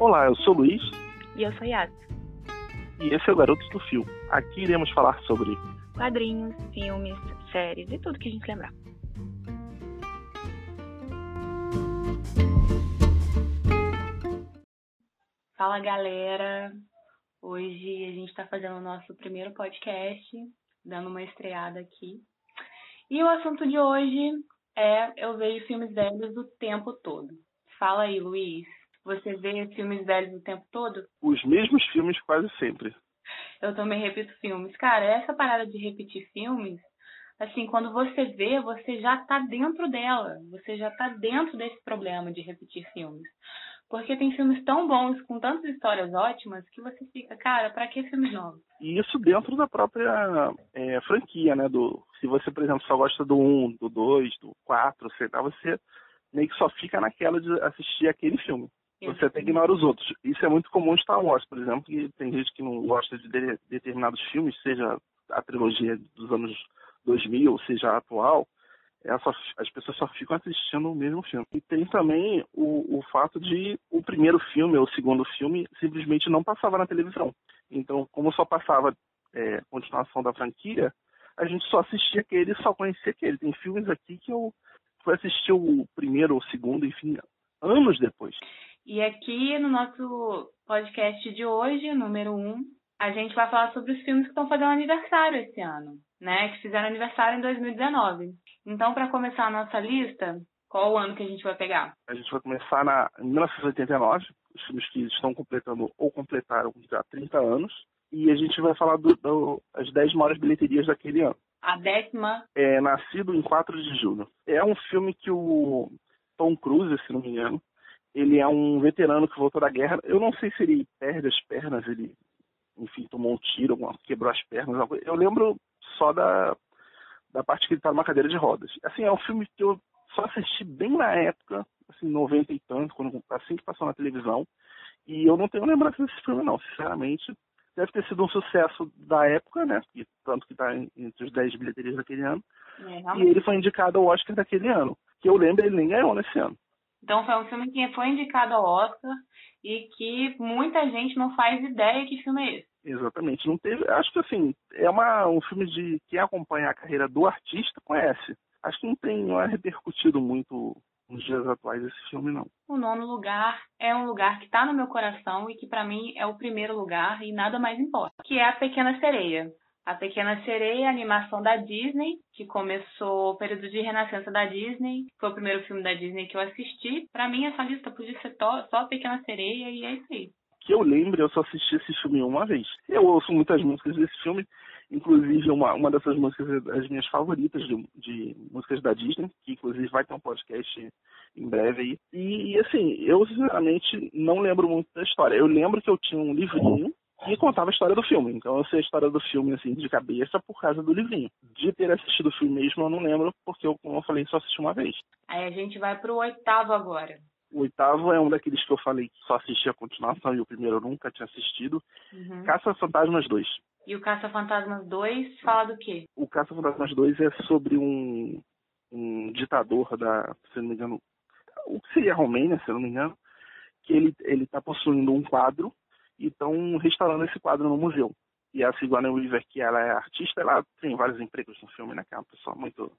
Olá, eu sou o Luiz. E eu sou Yas. E esse é o Garotos do Fio. Aqui iremos falar sobre quadrinhos, filmes, séries e tudo que a gente lembrar. Fala galera! Hoje a gente está fazendo o nosso primeiro podcast, dando uma estreada aqui. E o assunto de hoje é Eu vejo filmes velhos o tempo todo. Fala aí, Luiz. Você vê filmes velhos o tempo todo? Os mesmos filmes quase sempre. Eu também repito filmes. Cara, essa parada de repetir filmes, assim, quando você vê, você já tá dentro dela. Você já tá dentro desse problema de repetir filmes. Porque tem filmes tão bons, com tantas histórias ótimas, que você fica, cara, para que filmes novos? E isso dentro da própria é, franquia, né? Do, se você, por exemplo, só gosta do 1, do 2, do 4, sei lá, você meio que só fica naquela de assistir aquele filme. Você até ignora os outros. Isso é muito comum em Star Wars, por exemplo, que tem gente que não gosta de, de determinados filmes, seja a trilogia dos anos 2000, ou seja a atual, é só, as pessoas só ficam assistindo o mesmo filme. E tem também o, o fato de o primeiro filme ou o segundo filme simplesmente não passava na televisão. Então, como só passava é, continuação da franquia, a gente só assistia aquele, só conhecia aquele. Tem filmes aqui que eu fui assistir o primeiro ou o segundo, enfim, anos depois. E aqui no nosso podcast de hoje, número 1, um, a gente vai falar sobre os filmes que estão fazendo aniversário esse ano, né? Que fizeram aniversário em 2019. Então, para começar a nossa lista, qual o ano que a gente vai pegar? A gente vai começar na, em 1989, os filmes que estão completando ou completaram já 30 anos. E a gente vai falar das do, 10 maiores bilheterias daquele ano. A décima? É Nascido em 4 de Julho. É um filme que o Tom Cruise, se não me engano, ele é um veterano que voltou da guerra. Eu não sei se ele perde as pernas, ele, enfim, tomou um tiro, quebrou as pernas. Eu lembro só da, da parte que ele tá numa cadeira de rodas. Assim, é um filme que eu só assisti bem na época, assim, 90 e tanto, quando, assim que passou na televisão. E eu não tenho lembrança desse filme, não, sinceramente. Deve ter sido um sucesso da época, né? E, tanto que está entre os 10 bilheterias daquele ano. É, e ele foi indicado ao Oscar daquele ano. Que eu lembro, ele nem ganhou nesse ano. Então foi um filme que foi indicado ao Oscar e que muita gente não faz ideia que filme é esse. Exatamente. Não teve. Acho que assim, é uma, um filme de quem acompanha a carreira do artista conhece. Acho que não tem, não é repercutido muito nos dias atuais esse filme, não. O nono lugar é um lugar que está no meu coração e que para mim é o primeiro lugar e nada mais importa, que é A Pequena Sereia. A Pequena Sereia, a animação da Disney, que começou o período de renascença da Disney. Foi o primeiro filme da Disney que eu assisti. Para mim, essa lista podia ser só a Pequena Sereia e é isso aí. Que eu lembro, eu só assisti esse filme uma vez. Eu ouço muitas músicas desse filme, inclusive uma, uma dessas músicas das minhas favoritas de, de músicas da Disney, que inclusive vai ter um podcast em breve aí. E, e assim, eu sinceramente não lembro muito da história. Eu lembro que eu tinha um livrinho e contava a história do filme. Então eu sei a história do filme assim de cabeça por causa do livrinho. De ter assistido o filme mesmo eu não lembro, porque eu, como eu falei, só assisti uma vez. Aí a gente vai pro oitavo agora. O oitavo é um daqueles que eu falei que só assisti a continuação e o primeiro eu nunca tinha assistido. Uhum. Caça Fantasmas 2. E o Caça Fantasmas 2 fala do quê? O Caça Fantasmas 2 é sobre um, um ditador da, se não me engano, o que seria a Romênia, se não me engano, que ele ele está possuindo um quadro e estão restaurando esse quadro no museu. E a Sigourney Weaver, que ela é artista, ela tem vários empregos no filme, né? Que é uma pessoa muito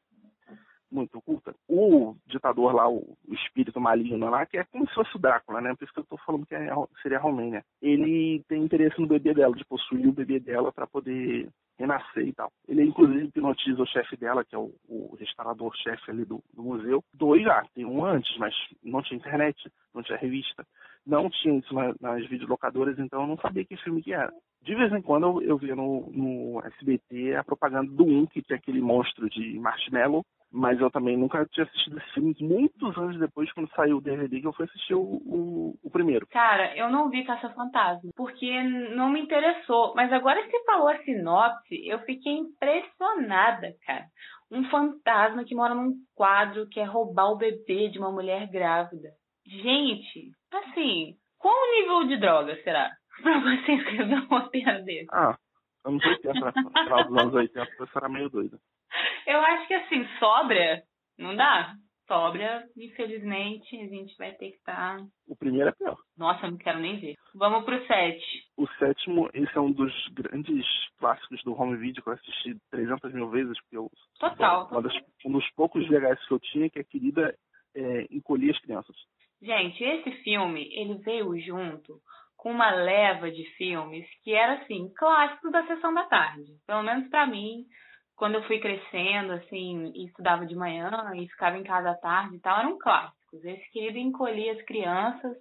muito culta. O ditador lá, o, espírito maligno lá, que é como se fosse o Drácula, né? Por isso que eu tô falando que é, seria a Romênia. Ele tem interesse no bebê dela, de possuir o bebê dela para poder renascer e tal. Ele, inclusive, hipnotiza o chefe dela, que é o, o restaurador-chefe ali do, do, museu. Dois já, tem um antes, mas não tinha internet, não tinha revista. Não tinha isso na, nas videolocadoras, então eu não sabia que filme que era. De vez em quando eu, eu via no, no SBT a propaganda do 1, que tinha aquele monstro de marshmallow, mas eu também nunca tinha assistido esse filme muitos anos depois, quando saiu o DVD, que eu fui assistir o, o, o primeiro. Cara, eu não vi Caça Fantasma, porque não me interessou. Mas agora que você falou a sinopse, eu fiquei impressionada, cara. Um fantasma que mora num quadro que é roubar o bebê de uma mulher grávida. Gente, assim, qual o nível de droga será? Pra você escrever um roteiro desse? Ah, anos 80, né? final dos anos 80, você era meio doido. Eu acho que assim, sobra, não dá? sóbria, infelizmente, a gente vai ter que estar. Tá... O primeiro é pior. Nossa, eu não quero nem ver. Vamos pro sete. O sétimo, esse é um dos grandes clássicos do home video que eu assisti 300 mil vezes. Porque eu, total. Um dos poucos VHS que eu tinha, que a querida é, encolhia as crianças. Gente, esse filme, ele veio junto com uma leva de filmes que era assim, clássicos da sessão da tarde. Pelo menos para mim, quando eu fui crescendo, assim, e estudava de manhã e ficava em casa à tarde e tal, eram clássicos. Esse querido encolhia as crianças,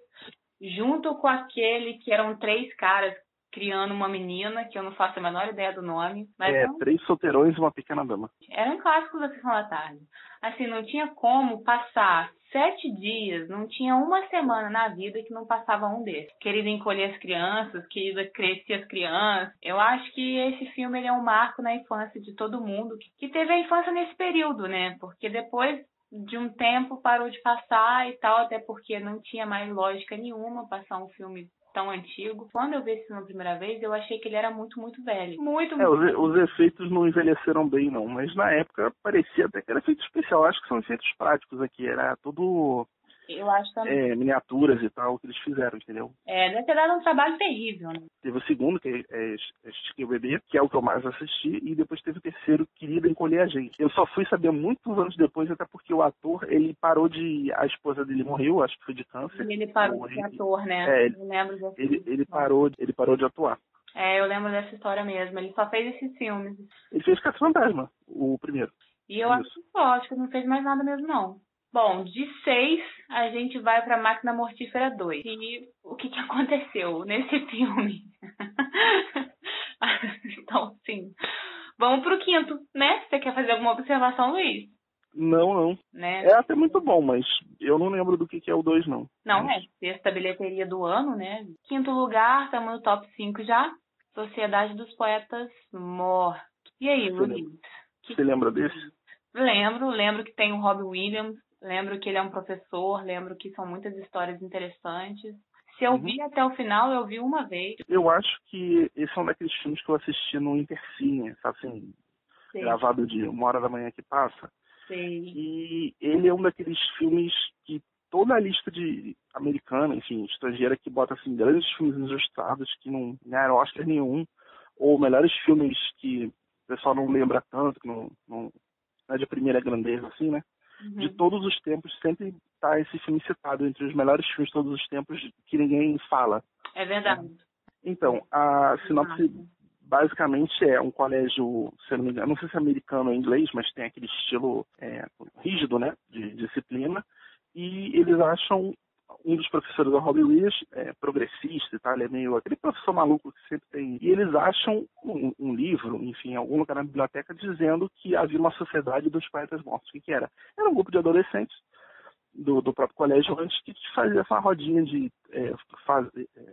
junto com aquele que eram três caras criando uma menina, que eu não faço a menor ideia do nome. Mas é, não... Três Solteirões e uma Pequena Dama. Era um clássico da Sessão da Tarde. Assim, não tinha como passar sete dias, não tinha uma semana na vida que não passava um desses. Querida encolher as crianças, querida crescer as crianças. Eu acho que esse filme é um marco na infância de todo mundo que, que teve a infância nesse período, né? Porque depois de um tempo parou de passar e tal, até porque não tinha mais lógica nenhuma passar um filme tão antigo. Quando eu vi esse filme a primeira vez, eu achei que ele era muito, muito velho. Muito, é, muito. Os, os, efeitos não envelheceram bem, não. Mas na época parecia até que era efeito especial. Acho que são efeitos práticos aqui. Era tudo eu acho também. É, miniaturas e tal, que eles fizeram, entendeu? É, deve ter dado um trabalho terrível, né? Teve o segundo, que é, é o Bebê, que é o que eu mais assisti, e depois teve o terceiro, Querida Encolher a Gente. Eu só fui saber muitos anos depois, até porque o ator, ele parou de... A esposa dele morreu, acho que foi de câncer. E ele parou de ator, né? É, ele, lembro ele, ele, parou, ele parou de atuar. É, eu lembro dessa história mesmo. Ele só fez esses filmes. Ele fez Caça Fantasma, o primeiro. E eu Isso. acho que só, acho que não fez mais nada mesmo, não. Bom, de 6 a gente vai para Máquina Mortífera 2. E o que, que aconteceu nesse filme? então, sim. Vamos pro quinto, né? Você quer fazer alguma observação, Luiz? Não, não. Né? É até muito bom, mas eu não lembro do que, que é o 2, não. Não, mas... é. Sexta bilheteria do ano, né? Quinto lugar, estamos no top 5 já. Sociedade dos Poetas Mortos. E aí, Luiz? Você lembra desse? Lembro, lembro que tem o Robbie Williams, Lembro que ele é um professor, lembro que são muitas histórias interessantes. Se eu uhum. vi até o final, eu vi uma vez. Eu acho que esse é um daqueles filmes que eu assisti no Intercine, assim, Sei. gravado de uma hora da manhã que passa. Sei. E ele é um daqueles filmes que toda a lista de americana, enfim, estrangeira, que bota assim grandes filmes injustados que não ganharam Oscar nenhum, ou melhores filmes que o pessoal não lembra tanto, que não, não, não é de primeira grandeza, assim, né? Uhum. de todos os tempos, sempre está esse filme citado entre os melhores filmes de todos os tempos que ninguém fala. É verdade. Então, a sinopse basicamente é um colégio, se não me engano, não sei se é americano ou inglês, mas tem aquele estilo é, rígido, né, de disciplina, e eles acham um dos professores do Robbie Williams é progressista e tal, ele é meio aquele professor maluco que sempre tem. E eles acham um, um livro, enfim, em algum lugar na biblioteca, dizendo que havia uma sociedade dos poetas mortos. O que, que era? Era um grupo de adolescentes do, do próprio colégio antes que fazia essa rodinha de é, é,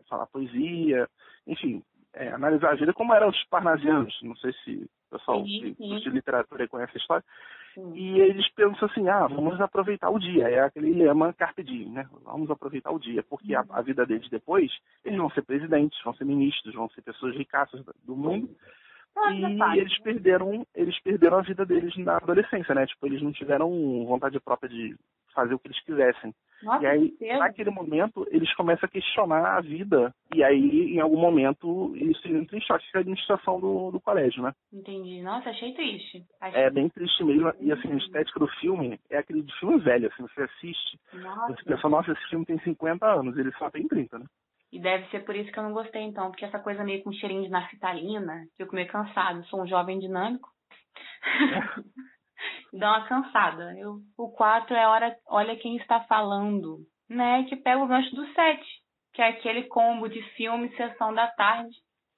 falar poesia, enfim, é, analisar a vida como eram os parnasianos. Não sei se o pessoal sim, sim. de literatura conhece a história. E eles pensam assim, ah, vamos aproveitar o dia. É aquele lema carpe diem, né? Vamos aproveitar o dia, porque a, a, vida deles depois, eles vão ser presidentes, vão ser ministros, vão ser pessoas ricaças do mundo. E eles perderam, eles perderam a vida deles na adolescência, né? Tipo, eles não tiveram vontade própria de fazer o que eles quisessem. Nossa, e aí, naquele momento, eles começam a questionar a vida. E aí, em algum momento, isso entra em choque com a administração do, do colégio, né? Entendi. Nossa, achei triste. Achei... É bem triste mesmo. E assim, a estética do filme é aquele de filme velho, assim, você assiste. Nossa. Você pensa, nossa, esse filme tem 50 anos, ele só tem 30, né? E deve ser por isso que eu não gostei, então, porque essa coisa meio com cheirinho de naftalina, fico meio cansado. Sou um jovem dinâmico. dá uma cansada. Eu, o 4 é hora, olha quem está falando, né? Que pega o gancho do 7, que é aquele combo de filme Sessão da Tarde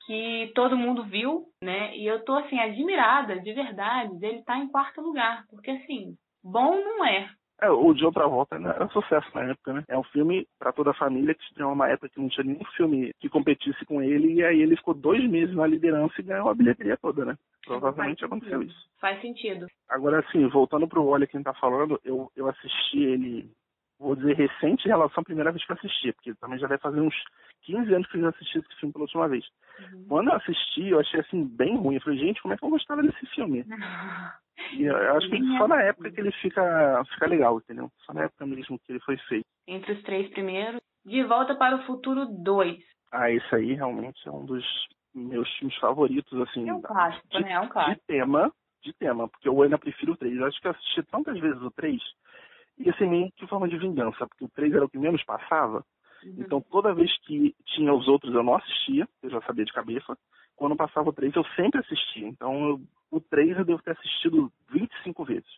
que todo mundo viu, né? E eu tô assim admirada, de verdade, dele estar tá em quarto lugar, porque assim, bom não é, é, o de outra volta era sucesso na época, né? É um filme para toda a família que tinha uma época que não tinha nenhum filme que competisse com ele e aí ele ficou dois meses na liderança e ganhou a bilheteria toda, né? Provavelmente aconteceu isso. Faz sentido. Agora, assim, voltando pro Olha Quem Tá Falando, eu, eu assisti ele, vou dizer, recente em relação à primeira vez que eu assisti, porque também já vai fazer uns 15 anos que eu já assisti esse filme pela última vez. Uhum. Quando eu assisti, eu achei, assim, bem ruim. Eu falei, gente, como é que eu gostava desse filme? E eu acho que só na época que ele fica, fica legal, entendeu? Só na época mesmo que ele foi feito. Entre os três primeiros. De Volta para o Futuro 2. Ah, esse aí realmente é um dos meus filmes favoritos, assim. É um clássico, de, né? É um clássico. De tema, de tema, porque eu ainda prefiro o 3. Eu acho que eu assisti tantas vezes o 3 e assim, meio que forma de vingança, porque o 3 era o que menos passava. Uhum. Então toda vez que tinha os outros eu não assistia, eu já sabia de cabeça. Quando passava o 3 eu sempre assistia. Então eu, o 3 eu devo ter assistido 25 vezes.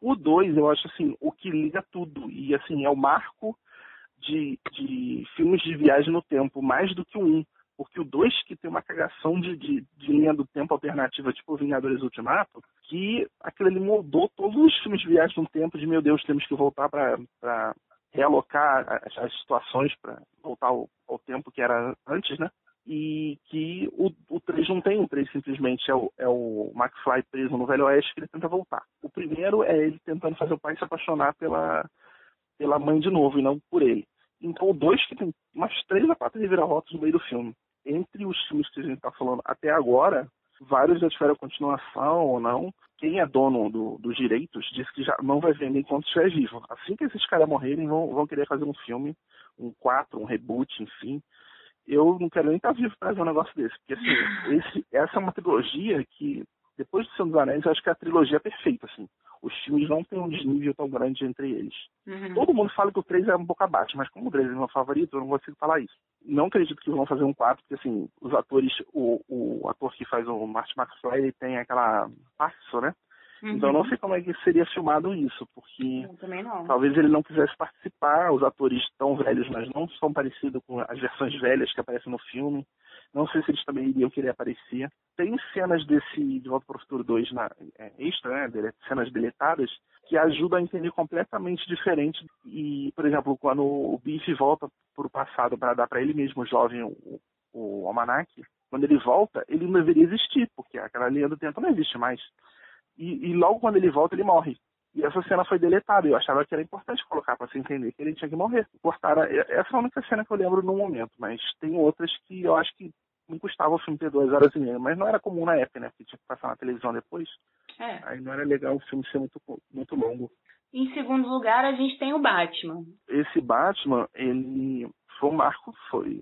O 2 eu acho assim, o que liga tudo. E assim, é o marco de, de filmes de viagem no tempo, mais do que o 1. Porque o 2, que tem uma cagação de, de, de, linha do tempo alternativa, tipo Vingadores Ultimato, que aquilo ali moldou todos os filmes de viagem no tempo, de meu Deus, temos que voltar para realocar as, as situações para voltar ao, ao, tempo que era antes, né? E que o, o 3 não tem, o 3 simplesmente é o, é o McFly preso no Velho Oeste que ele tenta voltar. O primeiro é ele tentando fazer o pai se apaixonar pela, pela mãe de novo e não por ele. Então o 2 que tem umas três a quatro reviravoltas no meio do filme entre os filmes que a gente está falando até agora, vários já tiveram continuação ou não. Quem é dono do, dos direitos disse que já não vai vender enquanto estiver vivo. Assim que esses caras morrerem, vão, vão querer fazer um filme, um 4, um reboot, enfim. Eu não quero nem estar tá vivo para fazer um negócio desse. Porque, assim, esse, essa é uma trilogia que, depois do Senhor dos Anéis, eu acho que é a trilogia perfeita, assim os filmes não têm um desnível tão grande entre eles. Uhum. Todo mundo fala que o 3 é um pouco abaixo, mas como o 3 é meu favorito, eu não consigo falar isso. Não acredito que vão fazer um 4, porque assim, os atores, o, o ator que faz o Martin McFly, ele tem aquela passo, né? Uhum. Então eu não sei como é que seria filmado isso, porque talvez ele não quisesse participar, os atores tão velhos, mas não são parecidos com as versões velhas que aparecem no filme. Não sei se eles também iriam querer aparecer. Tem cenas desse De Volta para o Futuro 2 na, é, extra, né? Cenas deletadas, que ajudam a entender completamente diferente. E, por exemplo, quando o Biff volta para o passado para dar para ele mesmo, jovem, o, o Almanac, quando ele volta, ele não deveria existir, porque aquela linha do tempo não existe mais. E, e logo quando ele volta, ele morre. E essa cena foi deletada. Eu achava que era importante colocar para você entender que ele tinha que morrer. Cortaram. Essa é a única cena que eu lembro no momento, mas tem outras que eu acho que não custava o filme ter duas horas e meia, mas não era comum na época, né? Porque tinha que passar na televisão depois. É. Aí não era legal o filme ser muito, muito longo. Em segundo lugar, a gente tem o Batman. Esse Batman, ele foi um marco, foi.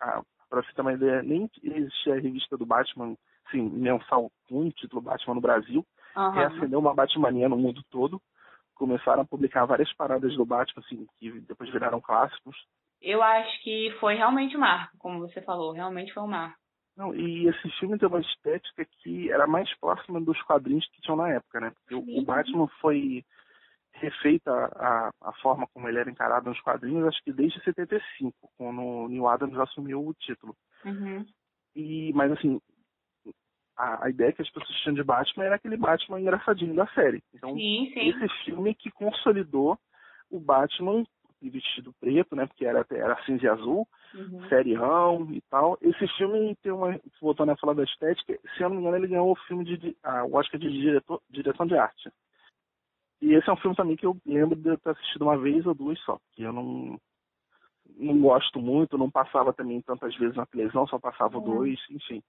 Ah, pra você ter uma ideia, nem existia a revista do Batman, assim, mensal com um título Batman no Brasil. Uhum. Reacendeu uma Batmania no mundo todo. Começaram a publicar várias paradas do Batman, assim, que depois viraram clássicos eu acho que foi realmente um marco, como você falou, realmente foi um marco. Não, e esse filme tem uma estética que era mais próxima dos quadrinhos que tinham na época, né? Porque o Batman foi refeita a, a forma como ele era encarado nos quadrinhos, acho que desde 75, quando o Neil Adams assumiu o título. Uhum. E, mas assim, a, a, ideia que as pessoas tinham de Batman era aquele Batman engraçadinho da série. Então, sim, sim. esse filme que consolidou o Batman de vestido preto, né? Porque era, era cinza e azul, uhum. serião e tal. Esse filme tem uma. Voltando a falar da estética, se eu não me engano, ele ganhou o filme de. A, o Oscar de diretor, direção de arte. E esse é um filme também que eu lembro de ter assistido uma vez ou duas só, que eu não. Não gosto muito, não passava também tantas vezes na televisão, só passava uhum. dois, enfim.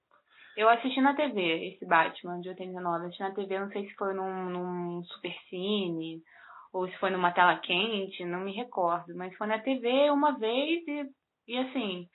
Eu assisti na TV esse Batman de 89. Assisti na TV, não sei se foi num, num Supercine ou se foi numa tela quente, não me recordo, mas foi na TV uma vez e, e assim,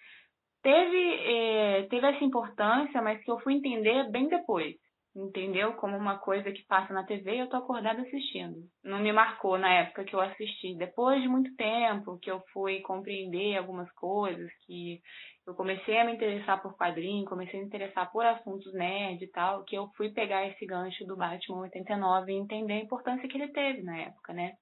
teve, é, teve essa importância, mas que eu fui entender bem depois, entendeu? Como uma coisa que passa na TV e eu tô acordada assistindo. Não me marcou na época que eu assisti. Depois de muito tempo que eu fui compreender algumas coisas, que eu comecei a me interessar por quadrinhos, comecei a me interessar por assuntos nerd e tal, que eu fui pegar esse gancho do Batman 89 e entender a importância que ele teve na época, né?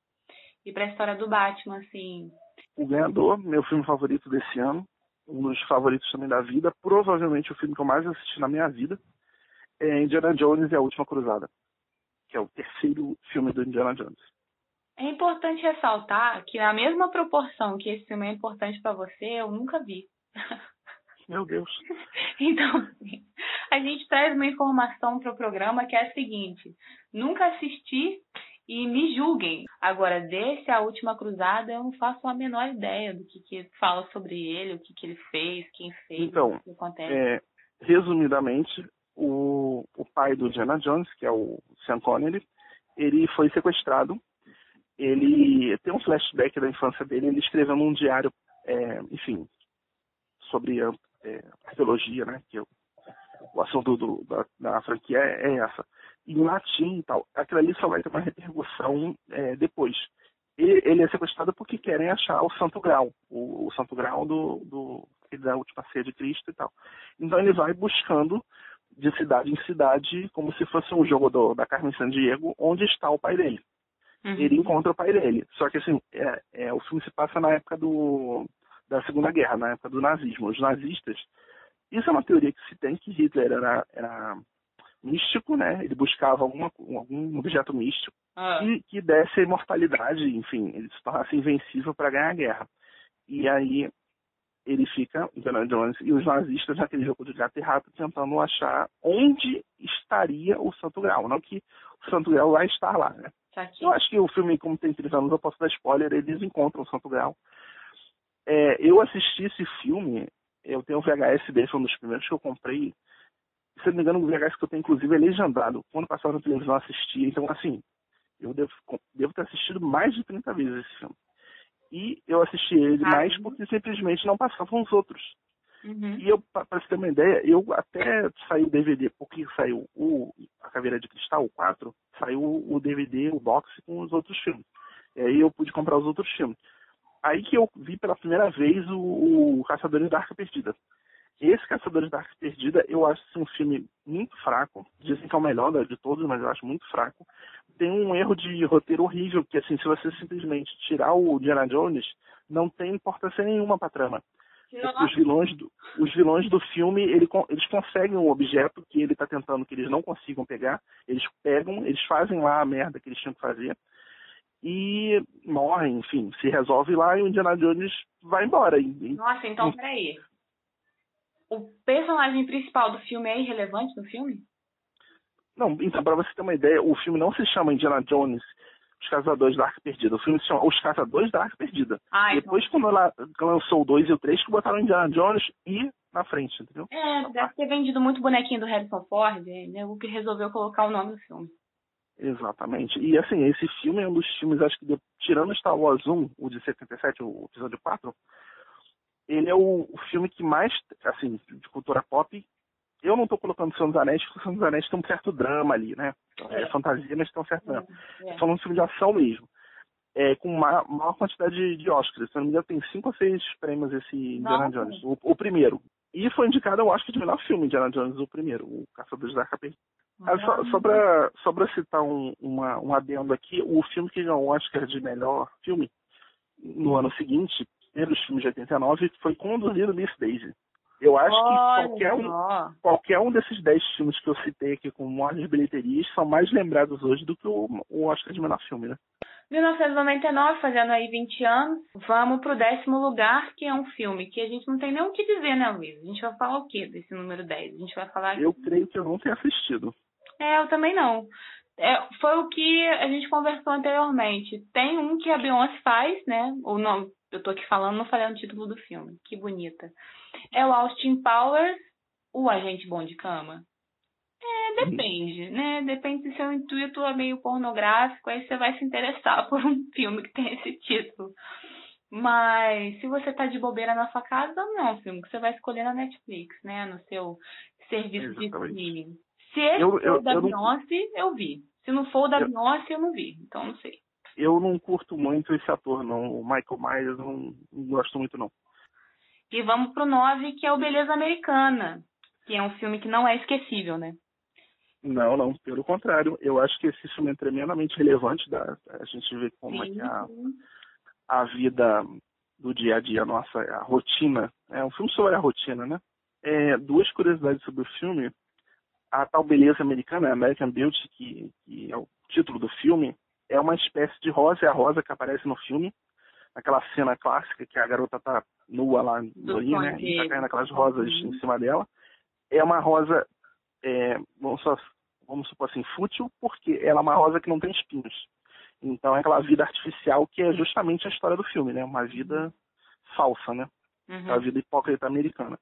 E pra história do Batman, assim. O Ganhador, meu filme favorito desse ano, um dos favoritos também da vida, provavelmente o filme que eu mais assisti na minha vida, é Indiana Jones e a Última Cruzada, que é o terceiro filme do Indiana Jones. É importante ressaltar que na mesma proporção que esse filme é importante para você, eu nunca vi. Meu Deus. Então, a gente traz uma informação para o programa que é a seguinte: nunca assisti e me julguem. Agora, desse A Última Cruzada, eu não faço a menor ideia do que, que fala sobre ele, o que, que ele fez, quem fez, então, o que acontece. É, resumidamente, o, o pai do Diana Jones, que é o Sean Connery, ele foi sequestrado. Ele tem um flashback da infância dele, ele escreveu num diário, é, enfim, sobre é, arqueologia, né? Que é o assunto do, da, da franquia é, é, essa. Em latim e tal. Aquilo ali só vai ter uma repercussão é, depois. E, ele é sequestrado porque querem achar o Santo Grau, o, o Santo Grau do, do, da última ceia de Cristo e tal. Então ele vai buscando de cidade em cidade, como se fosse um jogo do, da Carmen Sandiego, onde está o pai dele. Uhum. Ele encontra o pai dele. Só que assim, é, é, o filme se passa na época do, da Segunda Guerra, na época do nazismo. Os nazistas isso é uma teoria que se tem que Hitler era, era místico, né? Ele buscava alguma, algum objeto místico ah. que, que desse a imortalidade, enfim, ele se tornasse invencível para ganhar a guerra. E aí ele fica, e os nazistas naquele jogo de gato e rato tentando achar onde estaria o Santo Grau. Não que o Santo Grau vai estar lá, né? Eu acho que o filme, como tem três anos, eu posso dar spoiler, eles encontram o Santo Grau. É, eu assisti esse filme eu tenho o VHS dele, foi um dos primeiros que eu comprei. Se não me engano, o VHS que eu tenho, inclusive, é legendado. Quando passava na televisão, eu assistia. Então, assim, eu devo, devo ter assistido mais de 30 vezes esse filme. E eu assisti ele ah, mais porque simplesmente não passavam os outros. Uhum. E eu, para você ter uma ideia, eu até saiu o DVD, porque saiu o A Caveira de Cristal, o 4, saiu o DVD, o box com os outros filmes. E aí eu pude comprar os outros filmes aí que eu vi pela primeira vez o, o Caçadores da Arca Perdida. Esse Caçadores da Arca Perdida, eu acho um filme muito fraco. Dizem que é o melhor de todos, mas eu acho muito fraco. Tem um erro de roteiro horrível, que assim, se você simplesmente tirar o Diana Jones, não tem importância nenhuma pra trama. Os vilões, do, os vilões do filme, ele, eles conseguem um objeto que ele está tentando que eles não consigam pegar. Eles pegam, eles fazem lá a merda que eles tinham que fazer e morre, enfim, se resolve lá e o Indiana Jones vai embora. Nossa, então peraí. O personagem principal do filme é irrelevante no filme? Não, então, pra você ter uma ideia, o filme não se chama Indiana Jones, Os Caçadores da Arca Perdida. O filme se chama Os Caçadores da Arca Perdida. Ah, então. Depois, então... quando ela lançou o 2 e o 3, que botaram Indiana Jones e na frente, entendeu? É, deve ter vendido muito bonequinho do Harrison Ford, né? O que resolveu colocar o nome do filme. Exatamente. E assim, esse filme é um dos filmes, acho que, de, tirando Star Wars 1, o de 77, o episódio 4, ele é o, o filme que mais, assim, de cultura pop, eu não estou colocando Senhor dos Anéis, porque Senhor dos Anéis tem um certo drama ali, né? É, é fantasia, mas tem um certo drama. É. é. Falando de filme de ação mesmo. É, com uma maior quantidade de, de Oscars. Se não me engano, tem cinco ou seis prêmios esse Indiana Jones. O, o, primeiro. E foi indicado ao Oscar de melhor filme, Indiana Jones, o primeiro, o Caçadores da Arca. Ah, só, só para citar um, uma, um adendo aqui, o filme que ganhou o Oscar de melhor filme no ano seguinte, pelos filmes de 89, foi Conduzido Miss Daisy. Eu acho Olha, que qualquer um, qualquer um desses 10 filmes que eu citei aqui com maiores bilheterias são mais lembrados hoje do que o, o Oscar de melhor filme, né? 1999, fazendo aí 20 anos, vamos pro décimo lugar, que é um filme que a gente não tem nem o que dizer, né, Luiz? A gente vai falar o quê desse número 10? A gente vai falar... Eu creio que eu não tenho assistido. É, eu também não. É, foi o que a gente conversou anteriormente. Tem um que a Beyoncé faz, né? Ou não, eu tô aqui falando, não falei o título do filme. Que bonita. É o Austin Powers, o Agente Bom de Cama. É, depende, né? Depende se seu intuito é meio pornográfico, aí você vai se interessar por um filme que tem esse título. Mas se você tá de bobeira na sua casa, não é um filme que você vai escolher na Netflix, né? No seu serviço Exatamente. de streaming. Se esse eu, eu, for da eu Beyoncé, não... eu vi. Se não for da eu... Beyoncé, eu não vi. Então não sei. Eu não curto muito esse ator, não. O Michael Myers, não, não gosto muito, não. E vamos pro 9, que é o Beleza Americana. Que é um filme que não é esquecível, né? Não, não. Pelo contrário. Eu acho que esse filme é tremendamente relevante. Da, a gente vê como Sim. é que a, a vida do dia a dia, nossa, a rotina. É um filme sobre a rotina, né? É, duas curiosidades sobre o filme a tal beleza americana, American Beauty, que, que, é o título do filme, é uma espécie de rosa, é a rosa que aparece no filme, naquela cena clássica que a garota tá nua lá no rio, né? E tá caindo aquelas rosas uhum. em cima dela. É uma rosa, é, vamos, só, vamos supor assim, fútil, porque ela é uma rosa que não tem espinhos. Então é aquela vida artificial que é justamente a história do filme, né? Uma vida falsa, né? Uhum. A vida hipócrita americana.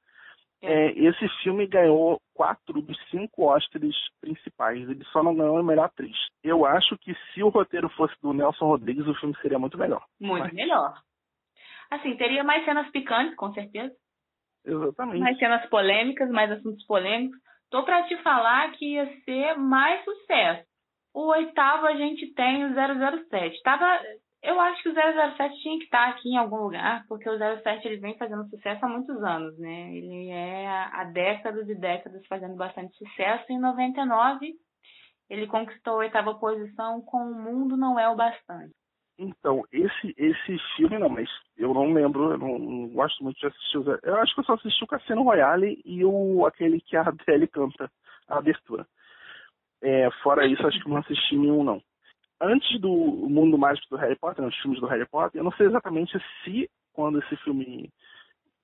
É, esse filme ganhou quatro dos cinco Oscars principais. Ele só não ganhou a melhor atriz. Eu acho que se o roteiro fosse do Nelson Rodrigues, o filme seria muito melhor. Muito Mas... melhor. Assim, teria mais cenas picantes, com certeza. Exatamente. Mais cenas polêmicas, mais assuntos polêmicos. Tô para te falar que ia ser mais sucesso. O oitavo a gente tem o 007. Tava, eu acho que o 007 tinha que estar aqui em algum lugar, porque o 07 ele vem fazendo sucesso há muitos anos, né? Ele é há décadas e décadas fazendo bastante sucesso. Em 99 ele conquistou a oitava posição com O Mundo Não É o Bastante. Então, esse, esse filme, não, mas eu não lembro, eu não, não gosto muito de assistir. Eu acho que eu só assisti o Cassino Royale e o, aquele que a Adele canta, a abertura. É, fora isso, acho que não assisti nenhum, não. Antes do Mundo Mágico do Harry Potter, nos filmes do Harry Potter, eu não sei exatamente se, quando esse filme,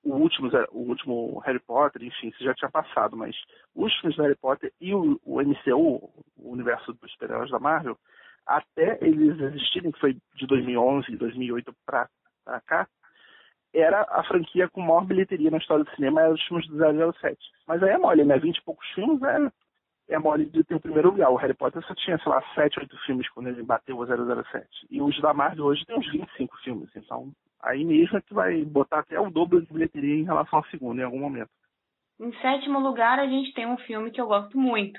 o último, o último Harry Potter, enfim, se já tinha passado, mas os filmes do Harry Potter e o, o MCU, o universo dos super-heróis da Marvel, até eles existirem, que foi de 2011, 2008 para cá, era a franquia com maior bilheteria na história do cinema, era os filmes do 007. Mas aí é mole, né? 20 e poucos filmes é, é mole de ter o primeiro lugar. O Harry Potter só tinha, sei lá, 7, 8 filmes quando ele bateu o 007. E os da Marvel hoje tem uns 25 filmes. Então, aí mesmo é que vai botar até o dobro de bilheteria em relação ao segundo, em algum momento. Em sétimo lugar, a gente tem um filme que eu gosto muito.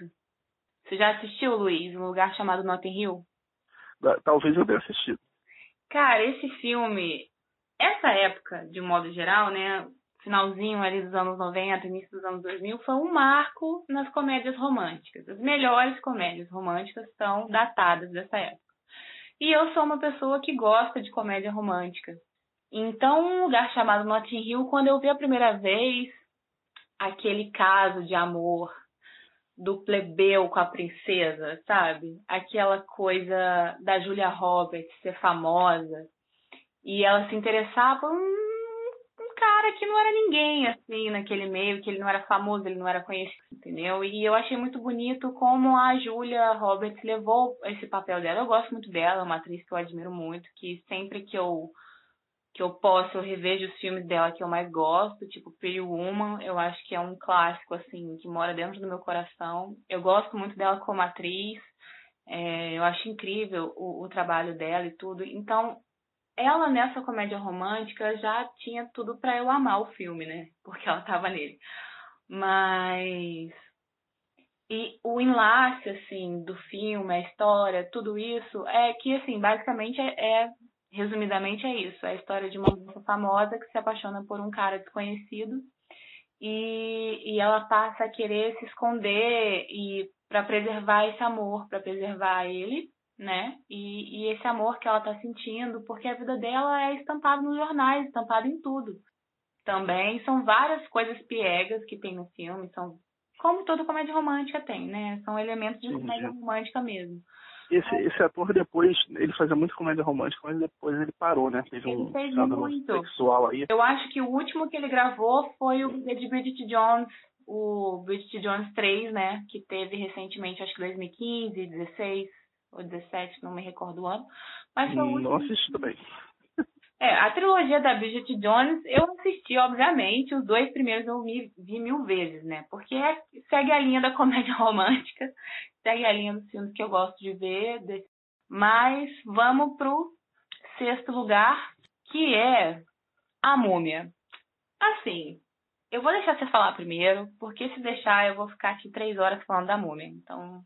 Você já assistiu, Luiz? Um lugar chamado Notting Hill? Talvez eu tenha assistido. Cara, esse filme, essa época, de modo geral, né? Finalzinho ali dos anos 90, início dos anos 2000, foi um marco nas comédias românticas. As melhores comédias românticas são datadas dessa época. E eu sou uma pessoa que gosta de comédia romântica. Então, um lugar chamado Notting Hill, quando eu vi a primeira vez aquele caso de amor do plebeu com a princesa, sabe? Aquela coisa da Julia Roberts ser famosa e ela se interessar por um, cara que não era ninguém, assim, naquele meio, que ele não era famoso, ele não era conhecido, entendeu? E eu achei muito bonito como a Julia Roberts levou esse papel dela. Eu gosto muito dela, é uma atriz que eu admiro muito, que sempre que eu que eu posso, eu revejo os filmes dela que eu mais gosto, tipo Pretty Woman, eu acho que é um clássico, assim, que mora dentro do meu coração. Eu gosto muito dela como atriz, é, eu acho incrível o, o trabalho dela e tudo. Então, ela nessa comédia romântica já tinha tudo para eu amar o filme, né? Porque ela tava nele. Mas e o enlace assim do filme, a história, tudo isso é que assim, basicamente é, é resumidamente é isso. É a história de uma moça famosa que se apaixona por um cara desconhecido e, e ela passa a querer se esconder e para preservar esse amor, para preservar ele, né? E, e esse amor que ela está sentindo, porque a vida dela é estampada nos jornais, estampada em tudo. Também são várias coisas piegas que tem no filme, são como toda comédia romântica tem, né? São elementos de comédia romântica mesmo. Esse, esse ator depois, ele fazia muito comédia romântica, mas depois ele parou, né? Ele um fez muito. sexual aí. Eu acho que o último que ele gravou foi o de Bridget Jones, o Bridget Jones 3, né? Que teve recentemente, acho que 2015, 16 ou 17, não me recordo o ano. Mas foi o último. Não assisti também. É, a trilogia da Bridget Jones eu assisti, obviamente, os dois primeiros eu vi, vi mil vezes, né? Porque é, segue a linha da comédia romântica, segue a linha dos filmes que eu gosto de ver. Mas vamos pro sexto lugar, que é A Múmia. Assim, eu vou deixar você falar primeiro, porque se deixar eu vou ficar aqui três horas falando da Múmia. Então,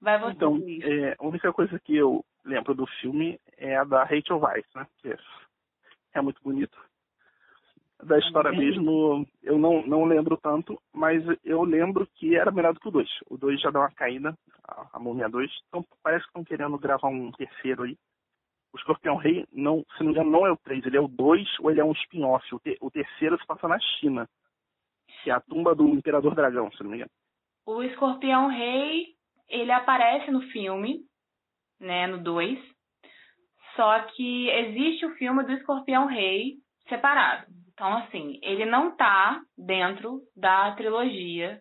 vai você. Então, é, a única coisa que eu lembro do filme é a da Rachel Weisz, né? Que é muito bonito. Da história mesmo, eu não, não lembro tanto, mas eu lembro que era melhor do que o 2. O 2 já deu uma caída, a, a Múmia 2. Então parece que estão querendo gravar um terceiro aí. O Escorpião Rei, não, se não me engano, não é o 3, ele é o 2 ou ele é um spin-off. O, te, o terceiro se passa na China, que é a tumba do Imperador Dragão, se não me engano. O Escorpião Rei, ele aparece no filme, né, no 2. Só que existe o filme do Escorpião Rei separado. Então, assim, ele não tá dentro da trilogia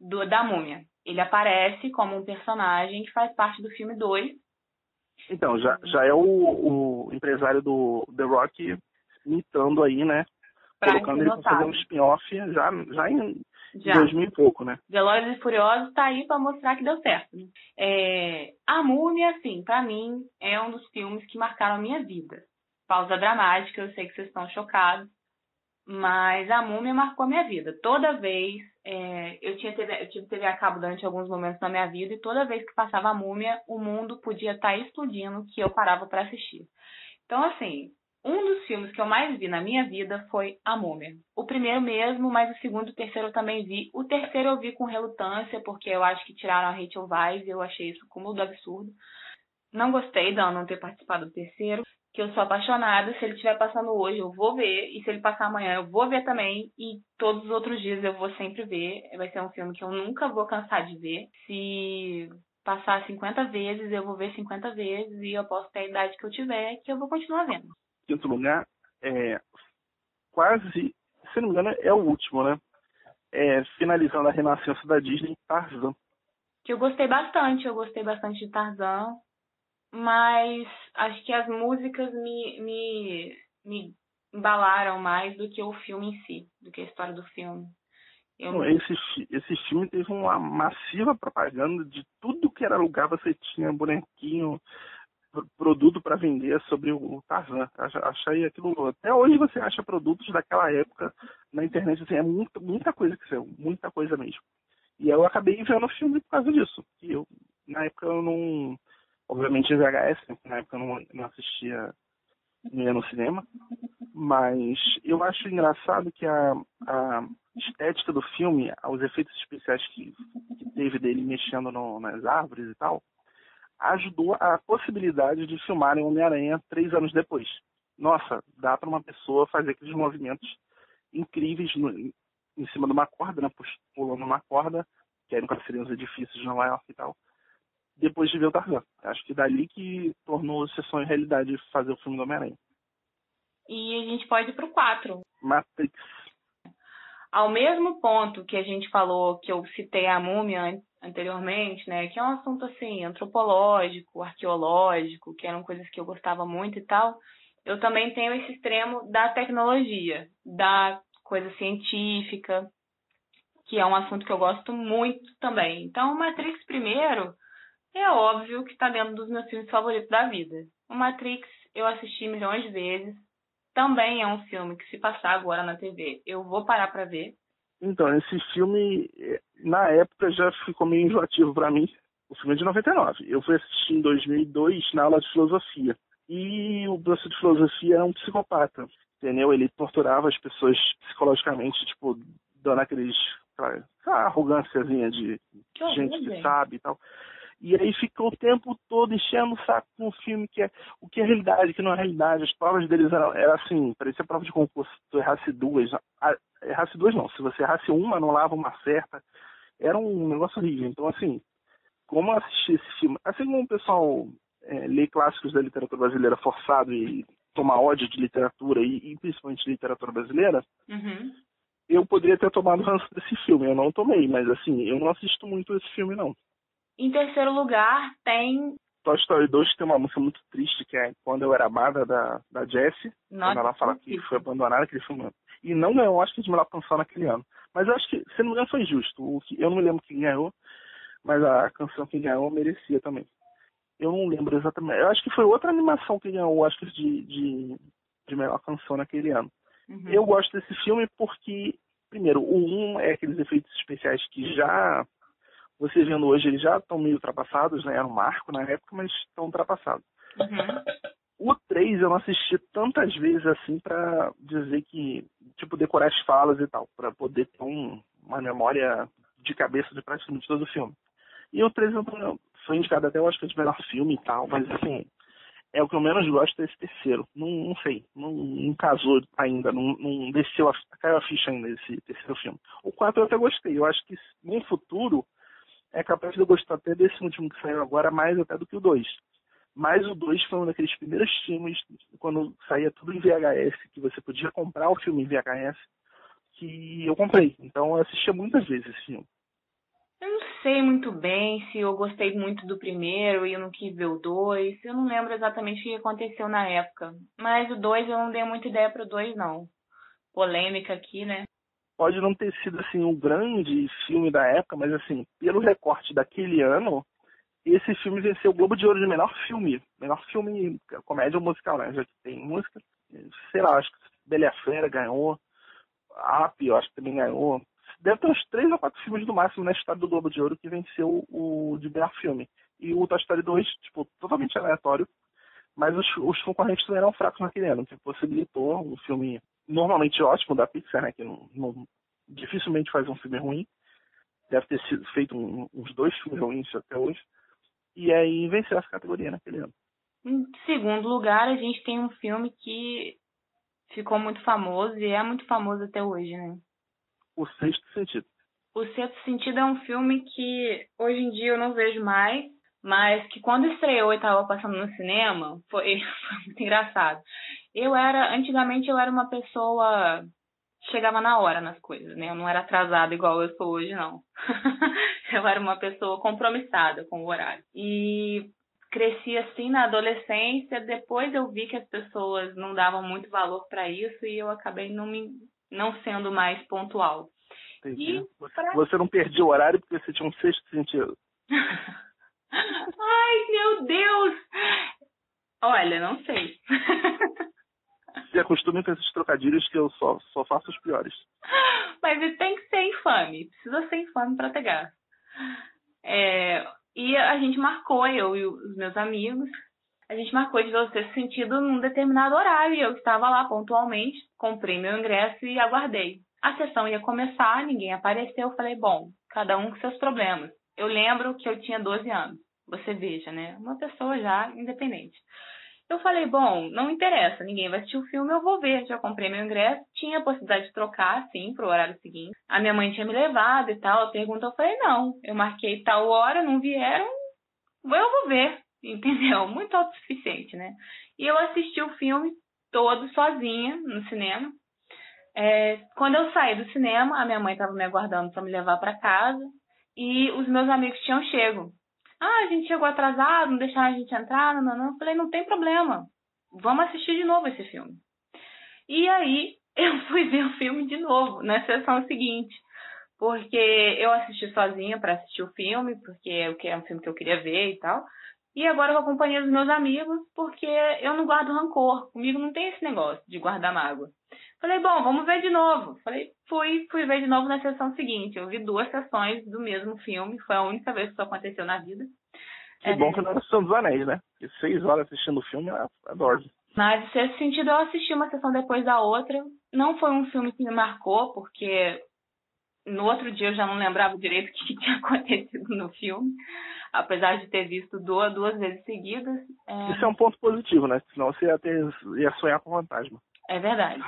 do, da Múmia. Ele aparece como um personagem que faz parte do filme 2. Então, já, já é o, o empresário do The Rock imitando aí, né? pra colocando ele pra fazer um spin-off já, já em já. 2000 e pouco, né? Velozes e Furiosos tá aí para mostrar que deu certo. Né? É... A Múmia, assim, para mim, é um dos filmes que marcaram a minha vida. Pausa dramática, eu sei que vocês estão chocados, mas a Múmia marcou a minha vida. Toda vez, é... eu, tinha TV... eu tive TV a cabo durante alguns momentos da minha vida, e toda vez que passava a Múmia, o mundo podia estar tá explodindo que eu parava para assistir. Então, assim, um dos filmes que eu mais vi na minha vida foi A Múmia. O primeiro mesmo, mas o segundo e o terceiro eu também vi. O terceiro eu vi com relutância, porque eu acho que tiraram a Rachel Weisz e eu achei isso como do absurdo. Não gostei de não ter participado do terceiro, que eu sou apaixonada. Se ele estiver passando hoje, eu vou ver. E se ele passar amanhã, eu vou ver também. E todos os outros dias eu vou sempre ver. Vai ser um filme que eu nunca vou cansar de ver. Se passar 50 vezes, eu vou ver 50 vezes. E eu posso ter a idade que eu tiver, que eu vou continuar vendo quinto lugar, é, quase, se não me engano, é o último, né? É, finalizando a renascença da Disney, Tarzan. Que eu gostei bastante, eu gostei bastante de Tarzan, mas acho que as músicas me, me, me embalaram mais do que o filme em si, do que a história do filme. Eu... Esse, esse filme teve uma massiva propaganda de tudo que era lugar, você tinha bonequinho, produto para vender sobre o Tarzan. Achei aquilo. Até hoje você acha produtos daquela época na internet, assim, é muita, muita coisa que saiu, muita coisa mesmo. E eu acabei vendo o filme por causa disso. E eu, na época eu não. Obviamente VHS, né? na época eu não, não assistia ia no cinema, mas eu acho engraçado que a, a estética do filme, os efeitos especiais que, que teve dele mexendo no, nas árvores e tal, ajudou a possibilidade de filmarem Homem-Aranha três anos depois. Nossa, dá para uma pessoa fazer aqueles movimentos incríveis no, em cima de uma corda, né, pulando uma corda, que aí no seriam os edifícios de Nova York e tal, depois de ver o Tarzan. Acho que dali que tornou esse sonho realidade fazer o filme do Homem-Aranha. E a gente pode ir pro 4. Matrix. Ao mesmo ponto que a gente falou que eu citei a múmia anteriormente, né, que é um assunto assim antropológico, arqueológico, que eram coisas que eu gostava muito e tal. Eu também tenho esse extremo da tecnologia, da coisa científica, que é um assunto que eu gosto muito também. Então, Matrix primeiro é óbvio que está dentro dos meus filmes favoritos da vida. O Matrix eu assisti milhões de vezes. Também é um filme que se passar agora na TV, eu vou parar para ver. Então, esse filme, na época, já ficou meio enjoativo para mim. O filme é de 99. Eu fui assistir em 2002 na aula de filosofia. E o professor de filosofia era um psicopata, entendeu? Ele torturava as pessoas psicologicamente, tipo, dando aqueles. aquela arrogânciazinha de que gente que sabe e tal. E aí ficou o tempo todo enchendo o saco com o filme, que é o que é realidade, o que não é realidade. As provas deles eram, eram assim, parecia prova de concurso, tu errasse duas. Errasse duas não, se você errasse uma, não lava uma certa. Era um negócio horrível. Então, assim, como assistir esse filme, assim como o pessoal é, lê clássicos da literatura brasileira forçado e toma ódio de literatura, e, e principalmente literatura brasileira, uhum. eu poderia ter tomado ranço desse filme. Eu não tomei, mas assim, eu não assisto muito esse filme, não. Em terceiro lugar, tem. Toy Story 2 tem uma música muito triste, que é Quando Eu Era Amada, da, da Jessie. Quando ela fala que foi abandonada aquele filme. E não ganhou, acho que de melhor canção naquele ano. Mas eu acho que, se não me engano, foi justo. O eu não me lembro quem ganhou, mas a canção que ganhou merecia também. Eu não lembro exatamente. Eu acho que foi outra animação que ganhou, acho que de, de, de melhor canção naquele ano. Uhum. Eu gosto desse filme porque, primeiro, o 1 um é aqueles efeitos especiais que já você vendo hoje, eles já estão meio ultrapassados, né? Era um marco na época, mas estão ultrapassados. Uhum. O 3 eu não assisti tantas vezes assim para dizer que, tipo, decorar as falas e tal, para poder ter um, uma memória de cabeça de praticamente todo o filme. E o 3 foi indicado até, eu acho que é de melhor filme e tal, mas assim, é o que eu menos gosto desse terceiro. Não, não sei, não, não casou ainda, não, não desceu, a, caiu a ficha ainda esse terceiro filme. O 4 eu até gostei, eu acho que no futuro é capaz de eu gostar até desse último que saiu agora mais até do que o 2. Mas o 2 foi um daqueles primeiros filmes, quando saía tudo em VHS, que você podia comprar o filme em VHS, que eu comprei. Então eu assistia muitas vezes esse filme. Eu não sei muito bem se eu gostei muito do primeiro e eu não quis ver o 2. Eu não lembro exatamente o que aconteceu na época. Mas o 2 eu não dei muita ideia pro 2, não. polêmica aqui, né? Pode não ter sido assim um grande filme da época, mas assim, pelo recorte daquele ano, esse filme venceu o Globo de Ouro de melhor filme. Melhor filme comédia musical, né? Já que tem música. Sei lá, acho que Bela Fera ganhou. Up, eu acho que também ganhou. Deve ter uns três ou quatro filmes no máximo na história do Globo de Ouro que venceu o de melhor filme. E o Toy Story 2, tipo, totalmente aleatório. Mas os, os concorrentes também eram fracos naquele ano, que possibilitou um filme normalmente ótimo da Pixar, né? Que não, não dificilmente faz um filme ruim. Deve ter sido feito um, uns dois filmes ruins até hoje. E aí venceu essa categoria naquele ano. Em segundo lugar, a gente tem um filme que ficou muito famoso e é muito famoso até hoje, né? O Sexto Sentido. O Sexto Sentido é um filme que hoje em dia eu não vejo mais, mas que quando estreou e estava passando no cinema, foi, foi muito engraçado. Eu era, antigamente eu era uma pessoa chegava na hora nas coisas, né? Eu não era atrasada igual eu sou hoje, não. eu era uma pessoa compromissada com o horário. E cresci assim na adolescência, depois eu vi que as pessoas não davam muito valor para isso e eu acabei não me não sendo mais pontual. Entendi. E pra... Você não perdia o horário porque você tinha um sexto sentido. Ai, meu Deus! Olha, não sei. Se acostume com esses trocadilhos que eu só, só faço os piores. Mas tem que ser infame. Precisa ser infame para ter. É, e a gente marcou, eu e os meus amigos, a gente marcou de sexto sentido num determinado horário. Eu estava lá pontualmente, comprei meu ingresso e aguardei. A sessão ia começar, ninguém apareceu. Eu falei, bom, cada um com seus problemas. Eu lembro que eu tinha 12 anos. Você veja, né? Uma pessoa já independente. Eu falei, bom, não interessa, ninguém vai assistir o filme, eu vou ver. Já comprei meu ingresso, tinha a possibilidade de trocar, sim, pro horário seguinte. A minha mãe tinha me levado e tal. A pergunta eu falei, não, eu marquei tal hora, não vieram, eu vou ver, entendeu? Muito autossuficiente, né? E eu assisti o filme todo sozinha no cinema. É, quando eu saí do cinema, a minha mãe estava me aguardando para me levar para casa e os meus amigos tinham chego. Ah, a gente chegou atrasado, não deixaram a gente entrar, não, não, não. Eu falei, não tem problema. Vamos assistir de novo esse filme. E aí eu fui ver o filme de novo, na sessão seguinte. Porque eu assisti sozinha para assistir o filme, porque é um filme que eu queria ver e tal. E agora eu acompanhei os meus amigos, porque eu não guardo rancor. Comigo não tem esse negócio de guardar mágoa. Falei, bom, vamos ver de novo. Falei, fui, fui ver de novo na sessão seguinte. Eu vi duas sessões do mesmo filme, foi a única vez que isso aconteceu na vida. Que é, bom que não era São dos Anéis, né? Porque seis horas assistindo o filme é adoro. Mas, em certo sentido, eu assisti uma sessão depois da outra. Não foi um filme que me marcou, porque no outro dia eu já não lembrava direito o que tinha acontecido no filme, apesar de ter visto duas, duas vezes seguidas. É... Isso é um ponto positivo, né? Senão você ia, ter, ia sonhar com fantasma. É verdade.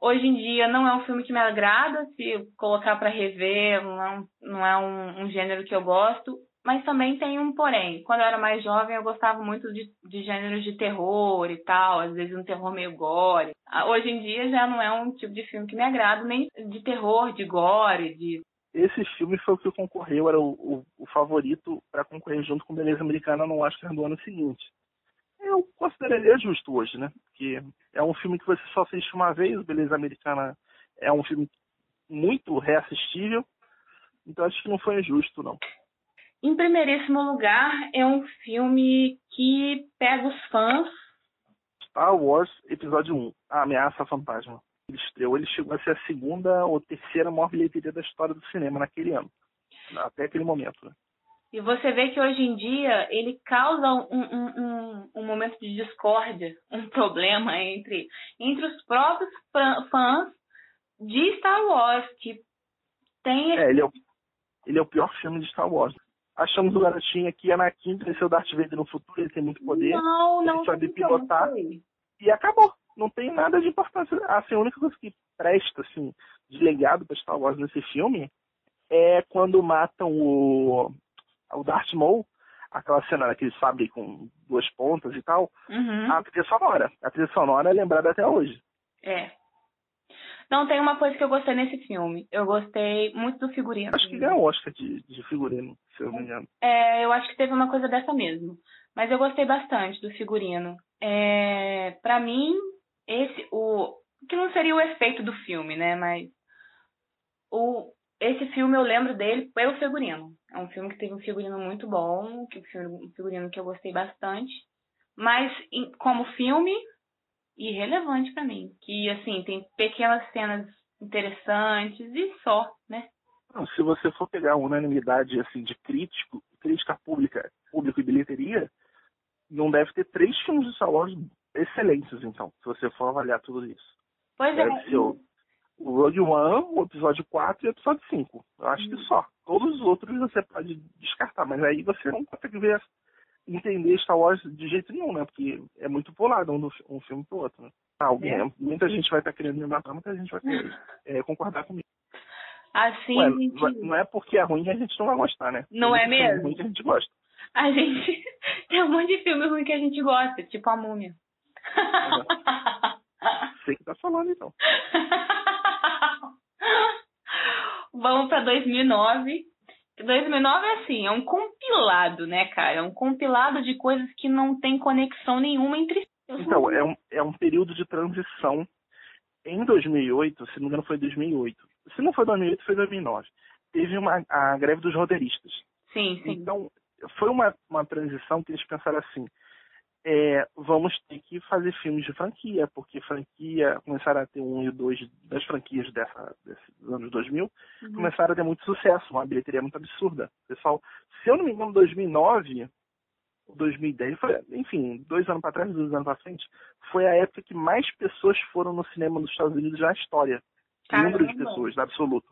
Hoje em dia não é um filme que me agrada, se colocar para rever, não é, um, não é um, um, gênero que eu gosto, mas também tem um porém. Quando eu era mais jovem, eu gostava muito de, de gêneros de terror e tal, às vezes um terror meio gore. Ah, hoje em dia já não é um tipo de filme que me agrada, nem de terror, de gore, de. Esse filme foi o que concorreu, era o, o, o favorito para concorrer junto com Beleza Americana no Oscar do ano seguinte eu consideraria justo hoje, né? Porque é um filme que você só assiste uma vez, Beleza Americana é um filme muito reassistível, então acho que não foi injusto, não. Em primeiríssimo lugar, é um filme que pega os fãs. Star Wars Episódio 1, A Ameaça Fantasma. Ele estreou, ele chegou a ser a segunda ou terceira maior bilheteria da história do cinema naquele ano, até aquele momento. Né? E você vê que hoje em dia ele causa um, um, um, um momento de discórdia, um problema entre, entre os próprios fãs de Star Wars, que tem. É, ele é, o, ele é o pior filme de Star Wars. Achamos o garotinho aqui, Anakin, venceu Darth Vader no futuro, ele tem muito poder. Não, não. Ele sabe pilotar. E acabou. Não tem nada de importância. Assim, a única coisa que presta, assim, de legado para Star Wars nesse filme é quando matam o o Darth Maul, aquela cena daquele sabre com duas pontas e tal, uhum. a trilha sonora. A trilha sonora é lembrada até hoje. É. Não, tem uma coisa que eu gostei nesse filme. Eu gostei muito do figurino. Acho que ganhou Oscar de, de figurino, se eu não me engano. É, eu acho que teve uma coisa dessa mesmo. Mas eu gostei bastante do figurino. É, para mim, esse, o que não seria o efeito do filme, né? Mas o, esse filme eu lembro dele pelo figurino. É um filme que teve um figurino muito bom, que um figurino que eu gostei bastante. Mas como filme, irrelevante para mim. Que assim, tem pequenas cenas interessantes e só, né? Não, se você for pegar a unanimidade assim de crítico, crítica pública, público e bilheteria, não deve ter três filmes de Star Wars excelentes, então, se você for avaliar tudo isso. Pois deve é. Ser o, o Rogue One, o episódio 4 e o episódio 5. Eu acho hum. que só. Todos os outros você pode descartar, mas aí você não consegue ver, entender Star Wars de jeito nenhum, né? Porque é muito pulado um, um filme pro outro, né? Alguém, é. muita gente vai estar querendo me matar, muita gente vai querer é, concordar comigo. Assim, Ué, gente... Não é porque é ruim que a gente não vai gostar, né? Não é mesmo? É ruim que a gente gosta. A gente tem um monte de filme ruim que a gente gosta, tipo a múmia. Sei que tá falando então. Vamos para 2009. 2009 é assim, é um compilado, né, cara? É um compilado de coisas que não tem conexão nenhuma entre si. Então, é um, é um período de transição. Em 2008, se não me engano foi 2008. Se não foi 2008, foi 2009. Teve uma, a greve dos roteiristas. Sim, sim. Então, foi uma, uma transição que eles pensaram assim, é, vamos ter que fazer filmes de franquia, porque franquia começaram a ter um e dois das franquias dessa, desses anos 2000, uhum. começaram a ter muito sucesso, uma bilheteria muito absurda. Pessoal, se eu não me engano, 2009, 2010, foi, enfim, dois anos para trás, dois anos para frente, foi a época que mais pessoas foram no cinema nos Estados Unidos na história. Caramba. Número de pessoas, no absoluto.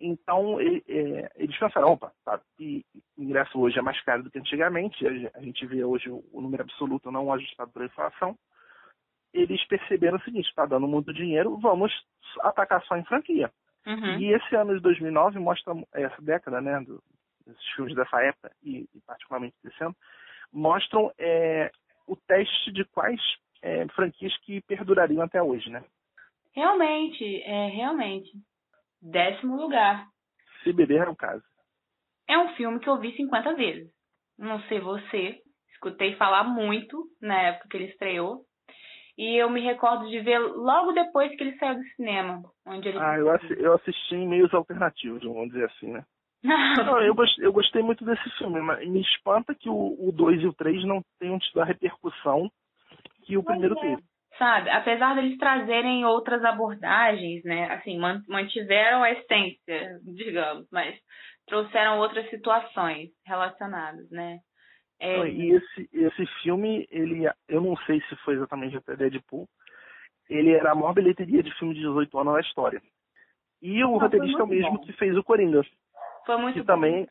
Então, eles pensaram, opa, tá, e o ingresso hoje é mais caro do que antigamente, a gente vê hoje o número absoluto não ajustado pela inflação. Eles perceberam o seguinte, está dando muito dinheiro, vamos atacar só em franquia. Uhum. E esse ano de 2009 mostra, essa década, né, do, desses filmes dessa época, e, e particularmente desse ano, mostram é, o teste de quais é, franquias que perdurariam até hoje, né? Realmente, é, realmente. Décimo lugar. Se beber é um caso. É um filme que eu vi 50 vezes. Não sei você, escutei falar muito na época que ele estreou. E eu me recordo de ver logo depois que ele saiu do cinema. Onde ele... Ah, eu, assi eu assisti em meios alternativos, vamos dizer assim, né? não, eu, gostei, eu gostei muito desse filme, mas me espanta que o 2 e o 3 não tenham tido a repercussão que o primeiro é. teve sabe? Apesar deles trazerem outras abordagens, né? Assim, mantiveram a essência, digamos, mas trouxeram outras situações relacionadas, né? É... E esse, esse filme, ele, eu não sei se foi exatamente até Deadpool, ele era a maior bilheteria de filme de 18 anos na história. E o roteirista é o mesmo bom. que fez o Coringa. Foi muito que bom. também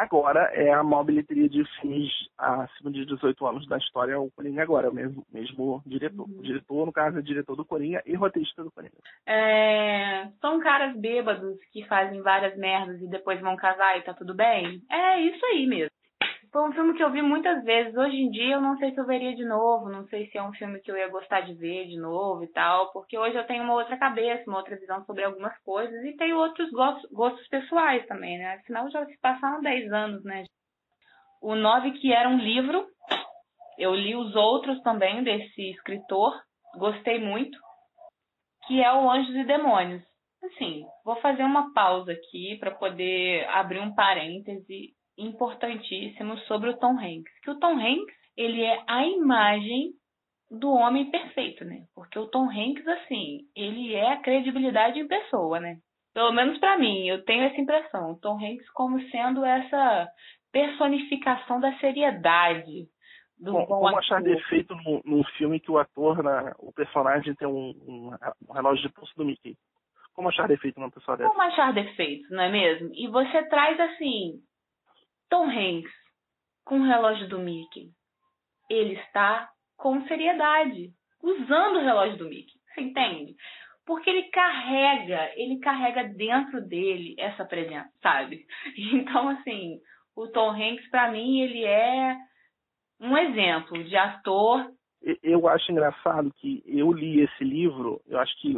agora é a maior bilheteria de filmes acima de 18 anos da história, é o Coringa agora, o mesmo, mesmo diretor. Uhum. Diretor, no caso, é diretor do Coringa e roteirista do Coringa. É, são caras bêbados que fazem várias merdas e depois vão casar e tá tudo bem? É isso aí mesmo. Foi um filme que eu vi muitas vezes. Hoje em dia eu não sei se eu veria de novo, não sei se é um filme que eu ia gostar de ver de novo e tal, porque hoje eu tenho uma outra cabeça, uma outra visão sobre algumas coisas e tenho outros gostos, gostos pessoais também, né? Afinal já se passaram 10 anos, né? O 9 que era um livro, eu li os outros também desse escritor, gostei muito, que é o Anjos e Demônios. Assim, vou fazer uma pausa aqui para poder abrir um parêntese importantíssimo sobre o Tom Hanks. Que o Tom Hanks, ele é a imagem do homem perfeito, né? Porque o Tom Hanks, assim, ele é a credibilidade em pessoa, né? Pelo menos para mim, eu tenho essa impressão. O Tom Hanks como sendo essa personificação da seriedade. Do Bom, como achar defeito num, num, filme que o ator, na, o personagem tem um, um, um relógio de pulso do Mickey? Como achar defeito numa pessoa dessa? Como achar defeito, não é mesmo? E você traz, assim, Tom Hanks com o relógio do Mickey. Ele está com seriedade, usando o relógio do Mickey. Você entende? Porque ele carrega, ele carrega dentro dele essa presença, sabe? Então, assim, o Tom Hanks, para mim, ele é um exemplo de ator. Eu acho engraçado que eu li esse livro, eu acho que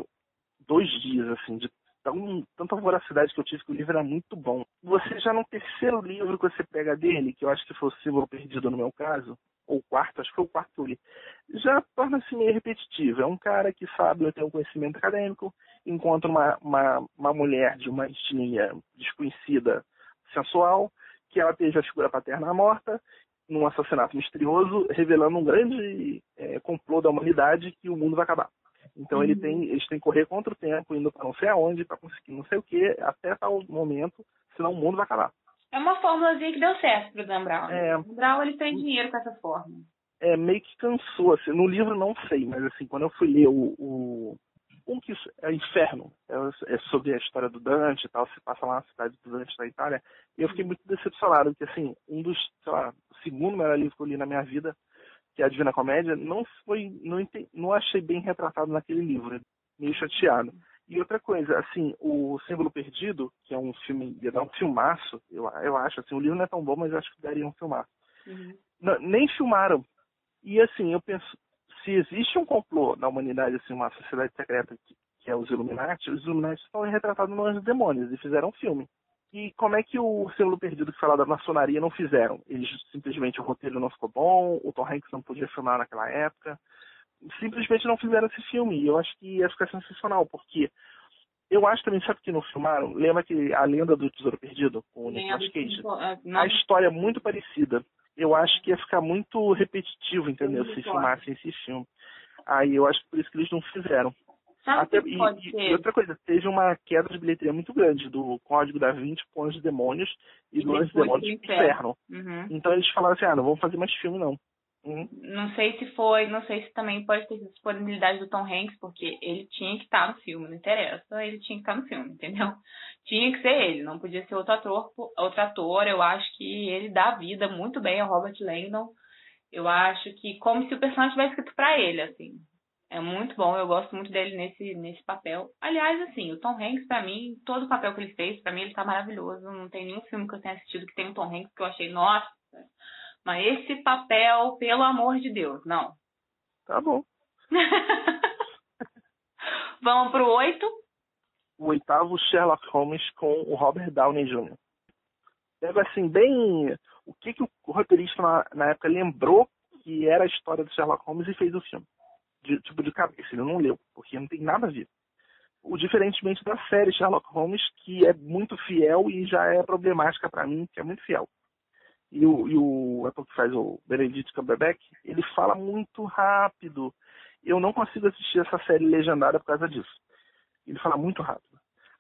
dois dias, assim, de tão, tanta voracidade que eu tive que o livro era muito bom. Você já no terceiro livro que você pega dele, que eu acho que foi o Símbolo Perdido no meu caso, ou quarto, acho que foi o quarto que eu li, já torna-se meio repetitivo. É um cara que sabe ter um conhecimento acadêmico, encontra uma, uma, uma mulher de uma etnia desconhecida, sensual, que ela teve a figura paterna morta, num assassinato misterioso, revelando um grande é, complô da humanidade que o mundo vai acabar. Então uhum. ele tem, eles têm que correr contra o tempo, indo para não sei aonde, para conseguir não sei o que, até tal momento, senão o mundo vai acabar. É uma fórmulazinha que deu certo pro Dan Brown. É, o Dan Brown ele tem dinheiro com essa fórmula. É, meio que cansou, assim, no livro não sei, mas assim, quando eu fui ler o, o um que é Inferno, é, é, sobre a história do Dante e tal, se passa lá na cidade do Dante na Itália, e eu fiquei muito decepcionado, porque assim, um dos, sei lá, o segundo melhor livro que eu li na minha vida, que é a Divina Comédia, não foi, não, entendi, não achei bem retratado naquele livro, meio chateado. E outra coisa, assim, o Símbolo Perdido, que é um filme, ia dar um filmaço, eu, eu acho, assim, o livro não é tão bom, mas eu acho que daria um filmaço. Uhum. Não, nem filmaram. E assim, eu penso, se existe um complô na humanidade, assim, uma sociedade secreta que, que é os Illuminati, os Illuminati estão retratados nos Demônios e fizeram um filme. E como é que o Símbolo Perdido que fala da maçonaria não fizeram? Eles simplesmente o roteiro não ficou bom, o Tom Hanks não podia filmar naquela época. Simplesmente não fizeram esse filme. E eu acho que ia ficar sensacional, porque eu acho também, sabe que não filmaram? Lembra que a lenda do Tesouro Perdido com o Nicolas Cage? É, a história é muito parecida. Eu acho que ia ficar muito repetitivo, entendeu? Se filmassem esse filme. Aí eu acho que por isso que eles não fizeram. Sabe Até, e, e, outra coisa, teve uma queda de bilheteria muito grande do Código da Vinci com Anjos Demônios e, e do Anjos Demônios do Inferno. Uhum. Então eles falaram assim, ah, não vamos fazer mais filme não. Uhum. Não sei se foi, não sei se também pode ter disponibilidade do Tom Hanks, porque ele tinha que estar no filme, não interessa, ele tinha que estar no filme, entendeu? Tinha que ser ele, não podia ser outro ator, outro ator. Eu acho que ele dá vida muito bem ao Robert Langdon. Eu acho que como se o personagem tivesse escrito para ele, assim. É muito bom, eu gosto muito dele nesse, nesse papel. Aliás, assim, o Tom Hanks, pra mim, todo o papel que ele fez, pra mim, ele tá maravilhoso. Não tem nenhum filme que eu tenha assistido que tem o Tom Hanks que eu achei, nossa, mas esse papel, pelo amor de Deus, não. Tá bom. Vamos pro oito? O oitavo, Sherlock Holmes com o Robert Downey Jr. Pega assim, bem. O que, que o roteirista na, na época lembrou que era a história do Sherlock Holmes e fez o filme de, tipo de cabeça, ele não leu, porque não tem nada a ver. O diferentemente da série Sherlock Holmes, que é muito fiel e já é problemática para mim, que é muito fiel. E o, e o que faz o Benedict Cumberbatch, ele fala muito rápido. Eu não consigo assistir essa série legendada por causa disso. Ele fala muito rápido.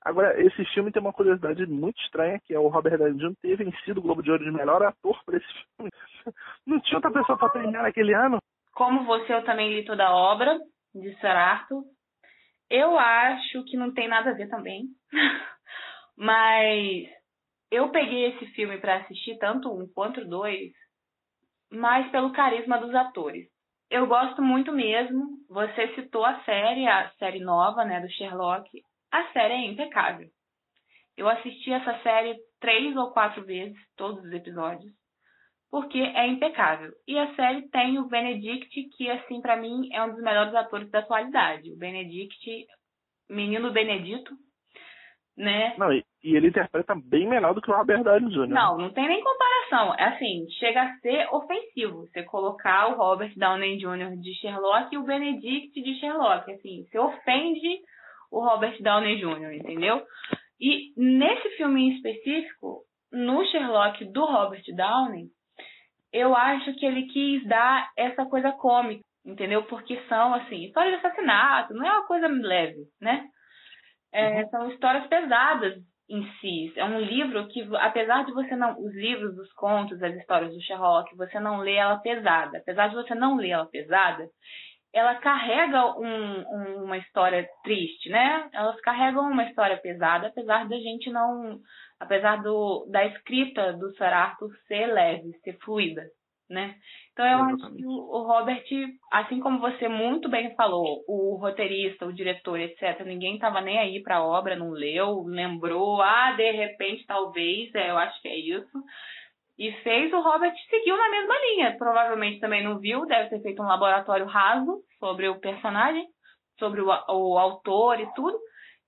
Agora, esse filme tem uma curiosidade muito estranha, que é o Robert Downey Jr. ter vencido o Globo de Ouro de melhor ator por esse filme. Não tinha outra pessoa para premiar naquele ano. Como você, eu também li toda a obra de Sir Arthur. Eu acho que não tem nada a ver também. Mas eu peguei esse filme para assistir, tanto um quanto dois, mais pelo carisma dos atores. Eu gosto muito mesmo. Você citou a série, a série nova, né, do Sherlock. A série é impecável. Eu assisti essa série três ou quatro vezes, todos os episódios porque é impecável. E a série tem o Benedict, que assim para mim é um dos melhores atores da atualidade. O Benedict, menino Benedito, né? Não, e, e ele interpreta bem melhor do que o Robert Downey Jr. Não, não tem nem comparação. É assim, chega a ser ofensivo você colocar o Robert Downey Jr. de Sherlock e o Benedict de Sherlock. Assim, você ofende o Robert Downey Jr., entendeu? E nesse filme em específico, no Sherlock do Robert Downey, eu acho que ele quis dar essa coisa cômica, entendeu? Porque são, assim, histórias de assassinato, não é uma coisa leve, né? É, uhum. São histórias pesadas em si. É um livro que, apesar de você não. Os livros, os contos, as histórias do Sherlock, você não lê ela pesada. Apesar de você não ler ela pesada, ela carrega um, um, uma história triste, né? Elas carregam uma história pesada, apesar da gente não apesar do, da escrita do Sir Arthur ser leve, ser fluida, né? Então eu acho que o Robert, assim como você muito bem falou, o roteirista, o diretor, etc., ninguém estava nem aí para a obra, não leu, lembrou, ah, de repente, talvez, é, eu acho que é isso. E fez, o Robert seguiu na mesma linha. Provavelmente também não viu, deve ter feito um laboratório raso sobre o personagem, sobre o, o autor e tudo.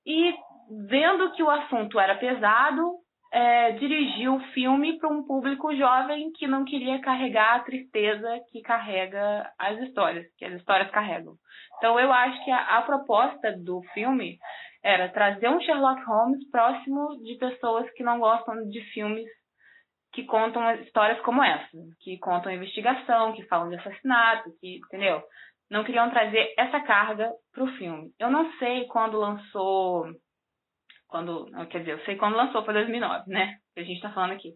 E vendo que o assunto era pesado, é, dirigiu o filme para um público jovem que não queria carregar a tristeza que carrega as histórias, que as histórias carregam. Então eu acho que a, a proposta do filme era trazer um Sherlock Holmes próximo de pessoas que não gostam de filmes que contam histórias como essa, que contam investigação, que falam de assassinato, que, entendeu? Não queriam trazer essa carga para o filme. Eu não sei quando lançou quando, quer dizer, eu sei quando lançou, foi 2009, né? Que a gente tá falando aqui.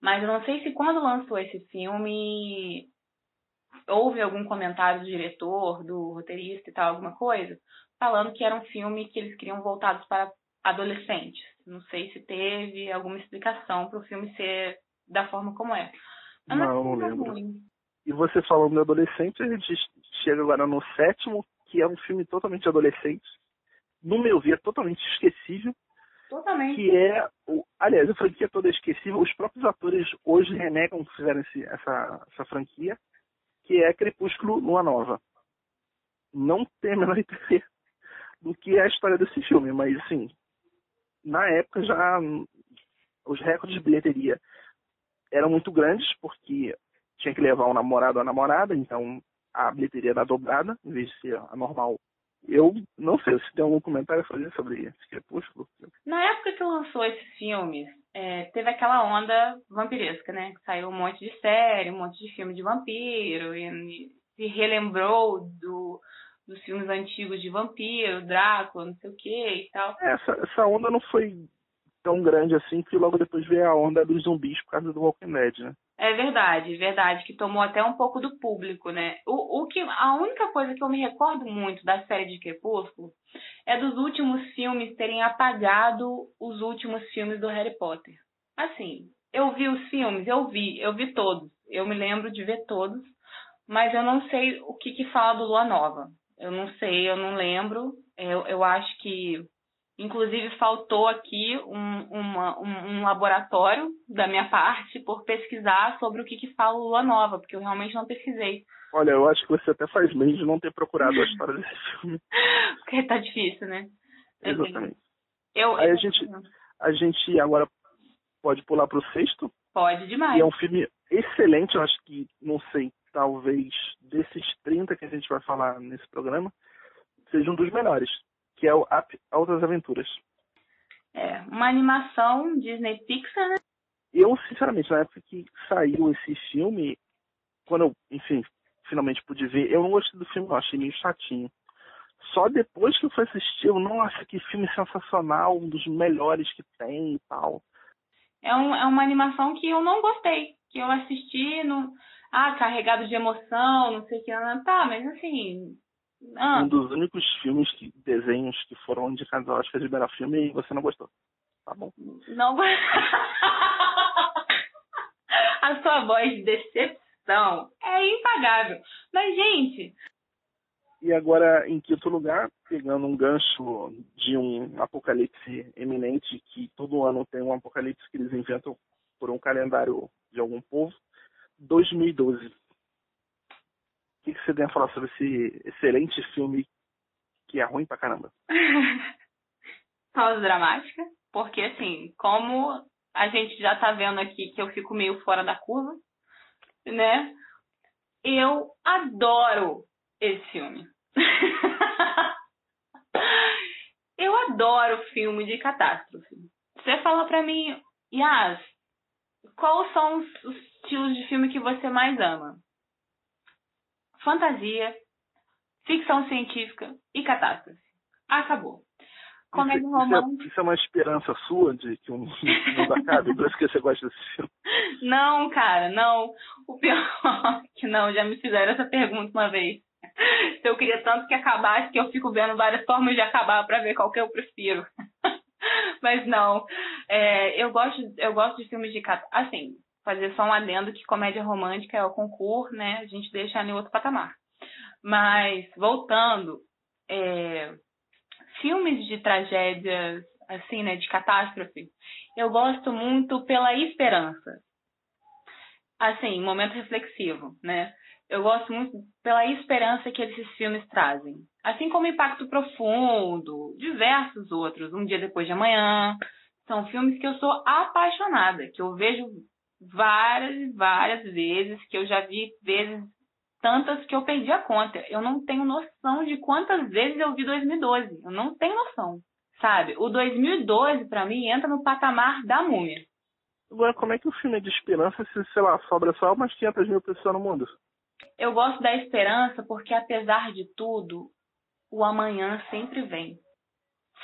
Mas eu não sei se quando lançou esse filme houve algum comentário do diretor, do roteirista e tal, alguma coisa, falando que era um filme que eles queriam voltados para adolescentes. Não sei se teve alguma explicação para o filme ser da forma como é. Eu não, não lembro. Ruim. E você falando de adolescente, a gente chega agora no sétimo, que é um filme totalmente adolescente no meu ver, totalmente esquecível. Totalmente. Que é, o, aliás, a franquia toda é esquecível. Os próprios atores hoje renegam que fizeram esse, essa, essa franquia, que é Crepúsculo Lua Nova. Não tem a menor ideia do que é a história desse filme, mas assim, na época já os recordes de bilheteria eram muito grandes, porque tinha que levar um namorado ou a namorada, então a bilheteria era dobrada, em vez de ser a normal eu não sei se tem algum comentário a fazer sobre esse crepúsculo. Na época que lançou esses filmes, é, teve aquela onda vampiresca, né? Saiu um monte de série, um monte de filme de vampiro, e se relembrou do, dos filmes antigos de vampiro, Drácula, não sei o que e tal. É, essa, essa onda não foi tão grande assim, que logo depois veio a onda dos zumbis por causa do Walking Dead, né? É verdade, verdade, que tomou até um pouco do público, né? O, o que, a única coisa que eu me recordo muito da série de Crepúsculo é dos últimos filmes terem apagado os últimos filmes do Harry Potter. Assim, eu vi os filmes, eu vi, eu vi todos, eu me lembro de ver todos, mas eu não sei o que que fala do Lua Nova. Eu não sei, eu não lembro. Eu, eu acho que Inclusive, faltou aqui um, uma, um, um, laboratório da minha parte por pesquisar sobre o que, que fala Lua Nova, porque eu realmente não pesquisei. Olha, eu acho que você até faz bem de não ter procurado a história desse filme. porque tá difícil, né? Exatamente. Eu, Aí a gente, a gente agora pode pular pro sexto. Pode demais. E é um filme excelente, eu acho que, não sei, talvez desses 30 que a gente vai falar nesse programa, seja um dos melhores que é o Up Altas Aventuras. É, uma animação Disney Pixar, né? Eu, sinceramente, na época que saiu esse filme, quando eu, enfim, finalmente pude ver, eu não gostei do filme, eu achei meio chatinho. Só depois que eu fui assistir, eu, nossa, que filme sensacional, um dos melhores que tem e tal. É, um, é uma animação que eu não gostei, que eu assisti no. Ah, carregado de emoção, não sei o que. Tá, mas assim, ah. Um dos únicos filmes, que, desenhos que foram indicados ao Oscar de melhor filme e você não gostou. Tá bom? Não A sua voz de decepção é impagável. Mas, gente. E agora, em quinto lugar, pegando um gancho de um apocalipse eminente, que todo ano tem um apocalipse que eles inventam por um calendário de algum povo, 2012. O que, você tem a falar sobre esse excelente filme que é ruim pra caramba? Pausa dramática, porque assim, como a gente já tá vendo aqui que eu fico meio fora da curva, né? Eu adoro esse filme. eu adoro filme de catástrofe. Você fala pra mim, Yas, quais são os, os estilos de filme que você mais ama? Fantasia, ficção científica e catástrofe. Acabou. Comédia isso, romântica. Isso é, isso é uma esperança sua de que um mundo acabe, por isso que você gosta desse filme? Não, cara, não. O pior é que não, já me fizeram essa pergunta uma vez. Se eu queria tanto que acabasse que eu fico vendo várias formas de acabar para ver qual que eu prefiro. Mas não. É, eu gosto, eu gosto de filmes de assim, fazer só um adendo que comédia romântica é o concurso, né? A gente deixa em outro patamar. Mas, voltando, é, filmes de tragédias, assim, né, de catástrofe, eu gosto muito pela esperança. Assim, momento reflexivo, né? Eu gosto muito pela esperança que esses filmes trazem. Assim como Impacto Profundo, diversos outros, Um Dia Depois de Amanhã, são filmes que eu sou apaixonada, que eu vejo várias e várias vezes, que eu já vi vezes tantas que eu perdi a conta. Eu não tenho noção de quantas vezes eu vi 2012. Eu não tenho noção, sabe? O 2012 para mim entra no patamar da múmia. Agora, como é que o filme é de esperança se, sei lá, sobra só umas 500 mil pessoas no mundo? Eu gosto da esperança porque, apesar de tudo, o amanhã sempre vem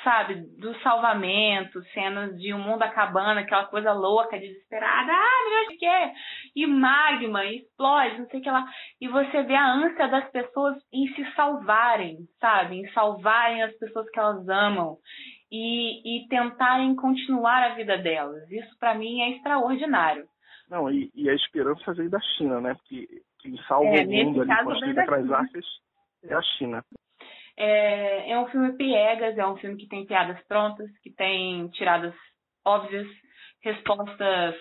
sabe, do salvamento, cenas de um mundo acabando, aquela coisa louca, desesperada, ah, meu Deus, o quê? E magma, e explode, não sei o que lá. E você vê a ânsia das pessoas em se salvarem, sabe? Em salvarem as pessoas que elas amam. E, e tentarem continuar a vida delas. Isso para mim é extraordinário. Não, e, e, a esperança vem da China, né? Porque quem salva é, o mundo ali construindo aquelas arcas é a China. É, é um filme piegas, é um filme que tem piadas prontas, que tem tiradas óbvias, respostas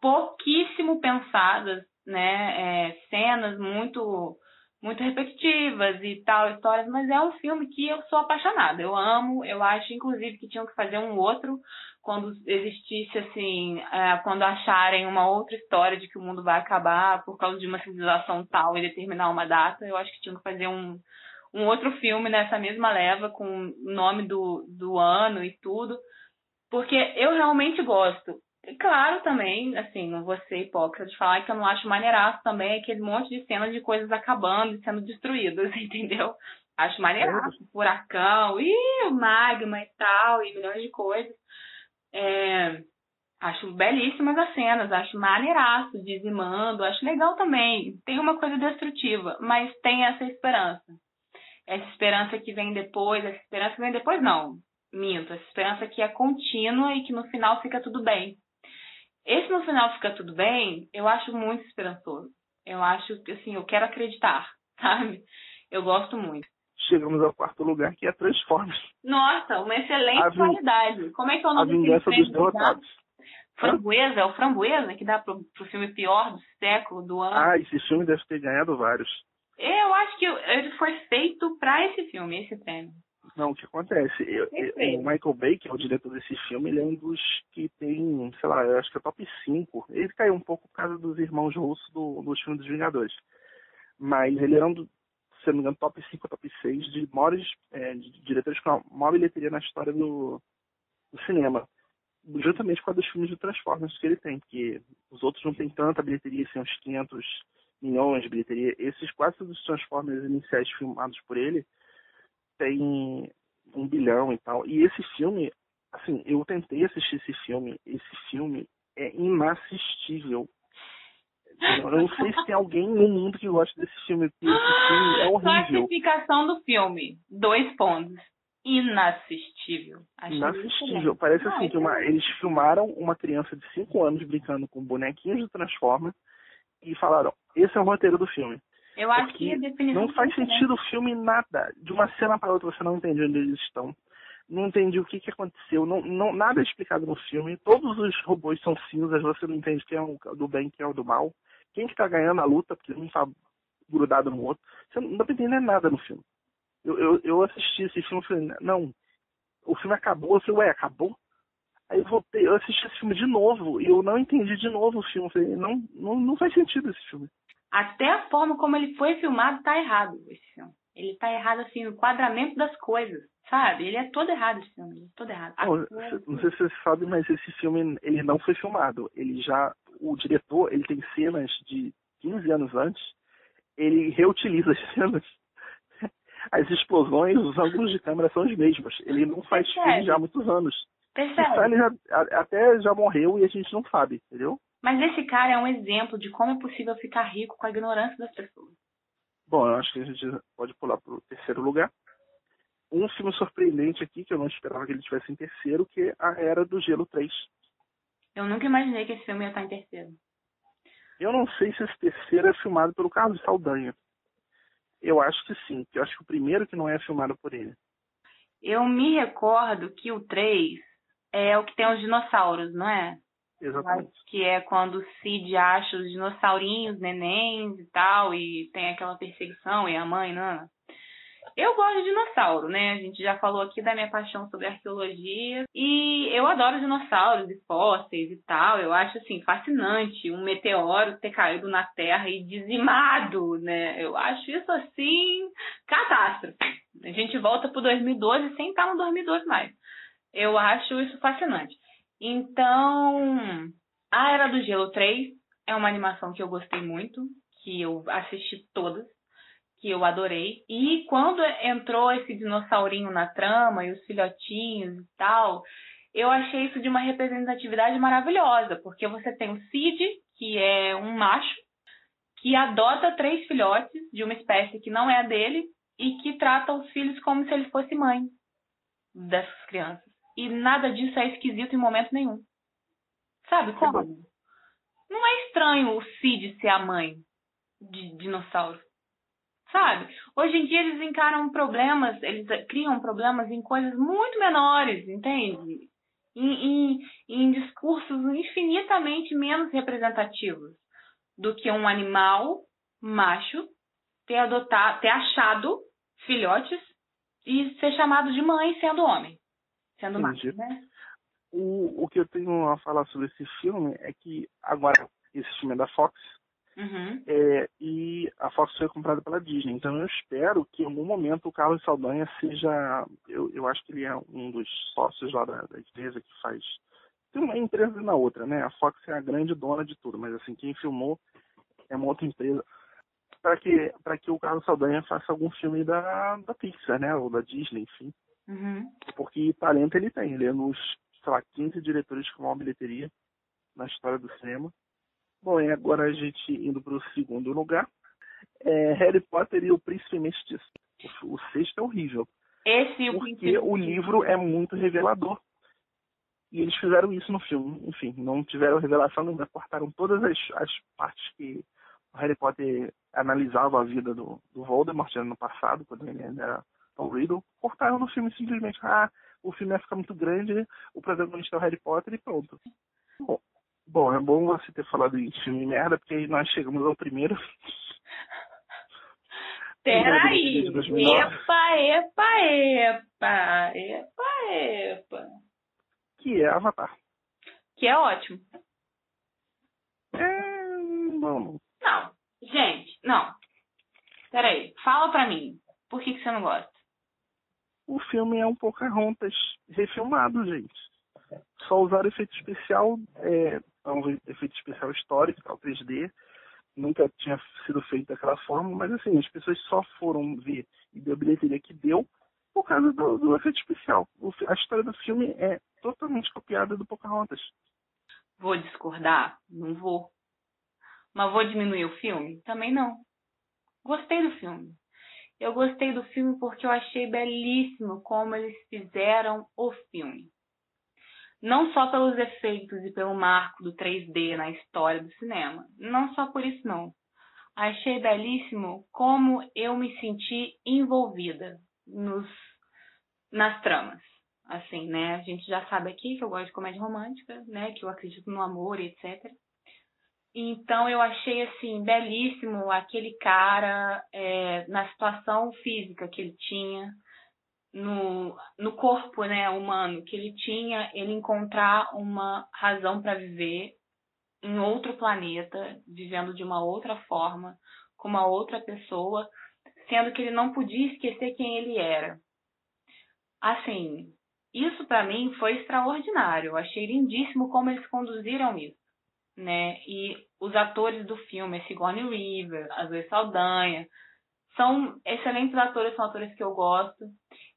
pouquíssimo pensadas, né? É, cenas muito muito repetitivas e tal, histórias, mas é um filme que eu sou apaixonada. Eu amo, eu acho inclusive que tinham que fazer um outro quando existisse assim, é, quando acharem uma outra história de que o mundo vai acabar por causa de uma civilização tal e determinar uma data, eu acho que tinham que fazer um um outro filme nessa mesma leva, com o nome do, do ano e tudo, porque eu realmente gosto. E claro também, assim, não vou ser hipócrita de falar que eu não acho maneiraço também aquele monte de cenas de coisas acabando e sendo destruídas, entendeu? Acho maneiraço, furacão, e o magma e tal, e milhões de coisas. É, acho belíssimas as cenas, acho maneiraço, dizimando, acho legal também. Tem uma coisa destrutiva, mas tem essa esperança essa esperança que vem depois, essa esperança que vem depois não, minto, essa esperança que é contínua e que no final fica tudo bem. Esse no final fica tudo bem, eu acho muito esperançoso. Eu acho que assim, eu quero acreditar, sabe? Eu gosto muito. Chegamos ao quarto lugar, que é Transformers. Nossa, uma excelente qualidade. Como é que é o nome A Vingança dos Derrotados. Framboesa, é o Framboesa que dá pro, pro filme pior do século, do ano. Ah, esse filme deve ter ganhado vários. Eu acho que ele foi feito para esse filme, esse prêmio. Não, o que acontece? Eu, eu, o Michael Bay, que é o diretor desse filme, ele é um dos que tem, sei lá, eu acho que é top 5. Ele caiu um pouco por causa dos irmãos russos do, do filme dos Vingadores. Mas ele era um, do, se não me engano, top 5 ou top 6 de maiores é, de diretores com a maior bilheteria na história do, do cinema. Juntamente com a dos filmes de Transformers que ele tem, que os outros não tem tanta bilheteria, assim, uns 500 milhões de bilheteria. Esses quase todos os Transformers iniciais filmados por ele têm um bilhão e tal. E esse filme, assim, eu tentei assistir esse filme. Esse filme é inassistível. Eu não sei se tem alguém no mundo que gosta desse filme. Esse filme é horrível. Classificação do filme: dois pontos. Inassistível. Achei inassistível. Parece assim que uma, é eles filmaram uma criança de 5 anos brincando com bonequinhos de Transformers e falaram: esse é o roteiro do filme. Eu acho Porque que a definição. Não faz sentido o filme nada. De uma cena para outra você não entende onde eles estão. Não entende o que, que aconteceu. Não, não, nada é explicado no filme. Todos os robôs são cinzas. Você não entende quem é o do bem quem é o do mal. Quem que tá ganhando a luta, porque um tá grudado no outro. Você não dá pra entender nada no filme. Eu, eu, eu assisti esse filme e falei, não, o filme acabou. Eu falei, ué, acabou? Aí eu voltei, eu assisti esse filme de novo e eu não entendi de novo o filme. Falei, não, não, não faz sentido esse filme. Até a forma como ele foi filmado tá errado, esse filme. Ele tá errado, assim, no quadramento das coisas, sabe? Ele é todo errado, esse filme. É todo errado. Não, não sei se você sabe, mas esse filme, ele não foi filmado. Ele já, o diretor, ele tem cenas de 15 anos antes, ele reutiliza as cenas. As explosões, os ângulos de câmera são os mesmos. Ele não faz filme já há muitos anos. Percebe? Ele já, até já morreu e a gente não sabe, entendeu? Mas esse cara é um exemplo de como é possível ficar rico com a ignorância das pessoas. Bom, eu acho que a gente pode pular para o terceiro lugar. Um filme surpreendente aqui, que eu não esperava que ele estivesse em terceiro, que é A Era do Gelo 3. Eu nunca imaginei que esse filme ia estar em terceiro. Eu não sei se esse terceiro é filmado pelo Carlos Saldanha. Eu acho que sim, que eu acho que o primeiro que não é filmado por ele. Eu me recordo que o 3 é o que tem os dinossauros, não é? Exatamente. Que é quando o Cid acha os dinossaurinhos, nenéns e tal, e tem aquela perseguição, e a mãe, Nana. eu gosto de dinossauro, né? A gente já falou aqui da minha paixão sobre arqueologia e eu adoro dinossauros e fósseis e tal. Eu acho assim fascinante um meteoro ter caído na Terra e dizimado, né? Eu acho isso assim catástrofe. A gente volta pro 2012 sem estar no 2012 mais. Eu acho isso fascinante. Então, a Era do Gelo 3 é uma animação que eu gostei muito, que eu assisti todas, que eu adorei. E quando entrou esse dinossaurinho na trama e os filhotinhos e tal, eu achei isso de uma representatividade maravilhosa, porque você tem o Cid, que é um macho, que adota três filhotes de uma espécie que não é a dele e que trata os filhos como se ele fosse mãe dessas crianças. E nada disso é esquisito em momento nenhum. Sabe como? Não é estranho o Cid ser a mãe de dinossauro. Sabe? Hoje em dia eles encaram problemas, eles criam problemas em coisas muito menores, entende? Em, em, em discursos infinitamente menos representativos do que um animal macho ter adotado, ter achado filhotes e ser chamado de mãe sendo homem, sendo Entendi. macho, né? O, o que eu tenho a falar sobre esse filme é que agora esse filme é da Fox uhum. é, e a Fox foi comprada pela Disney. Então eu espero que em algum momento o Carlos Saldanha seja, eu, eu acho que ele é um dos sócios lá da, da empresa que faz tem uma empresa na outra, né? A Fox é a grande dona de tudo, mas assim quem filmou é uma outra empresa para que para que o Carlos Saldanha faça algum filme da da Pixar, né? Ou da Disney, enfim. Uhum. Porque talento ele tem, ele é nos sei lá, 15 diretores com maior bilheteria na história do cinema. Bom, e agora a gente indo para o segundo lugar. É Harry Potter e o Príncipe Mestiço. O, o sexto é horrível. Esse porque o, o livro é muito revelador. E eles fizeram isso no filme. Enfim, não tiveram revelação nenhuma, cortaram todas as, as partes que o Harry Potter analisava a vida do, do Voldemort no passado, quando ele ainda era Tom Riddle. Cortaram no filme simplesmente. Ah, o filme ia ficar muito grande, o protagonista é o Harry Potter e pronto. Bom, bom, é bom você ter falado em filme merda, porque aí nós chegamos ao primeiro. Peraí! Epa, epa, epa! Epa, epa! Que é Avatar. Que é ótimo. É. Não. Não. Gente, não. Peraí, fala pra mim. Por que, que você não gosta? O filme é um Pocahontas refilmado, gente. Só usaram efeito especial, é, é um efeito especial histórico, tal, 3D. Nunca tinha sido feito daquela forma, mas assim, as pessoas só foram ver e deu a bilheteria que deu por causa do, do efeito especial. O, a história do filme é totalmente copiada do Pocahontas. Vou discordar? Não vou. Mas vou diminuir o filme? Também não. Gostei do filme. Eu gostei do filme porque eu achei belíssimo como eles fizeram o filme. Não só pelos efeitos e pelo marco do 3D na história do cinema. Não só por isso, não. Achei belíssimo como eu me senti envolvida nos, nas tramas. Assim, né? A gente já sabe aqui que eu gosto de comédia romântica, né? Que eu acredito no amor etc. Então eu achei assim belíssimo aquele cara é, na situação física que ele tinha, no, no corpo né, humano que ele tinha, ele encontrar uma razão para viver em outro planeta, vivendo de uma outra forma, com uma outra pessoa, sendo que ele não podia esquecer quem ele era. Assim, isso para mim foi extraordinário. Eu achei lindíssimo como eles conduziram isso né? E os atores do filme, Sigourney Weaver, a Zoe Saldanha, são excelentes atores, são atores que eu gosto.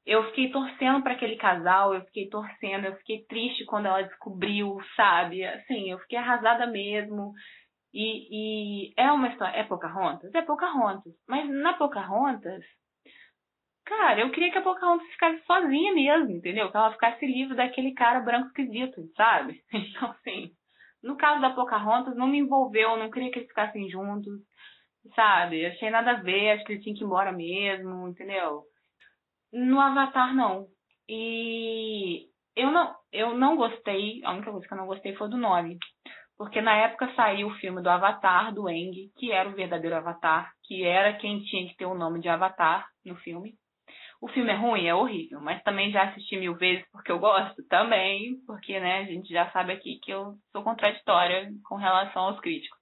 Eu fiquei torcendo para aquele casal, eu fiquei torcendo, eu fiquei triste quando ela descobriu, sabe? Assim, eu fiquei arrasada mesmo. E, e é uma história. É Pocahontas? É Pocahontas. Mas na Pocahontas, cara, eu queria que a Pocahontas ficasse sozinha mesmo, entendeu? Que ela ficasse livre daquele cara branco esquisito, sabe? Então, assim, no caso da Pocahontas, não me envolveu, não queria que eles ficassem juntos, sabe? Achei nada a ver, acho que ele tinha que ir embora mesmo, entendeu? No Avatar, não. E eu não, eu não gostei, a única coisa que eu não gostei foi do nome. Porque na época saiu o filme do Avatar, do Eng, que era o verdadeiro Avatar, que era quem tinha que ter o nome de Avatar no filme. O filme é ruim? É horrível. Mas também já assisti mil vezes porque eu gosto? Também. Porque, né, a gente já sabe aqui que eu sou contraditória com relação aos críticos.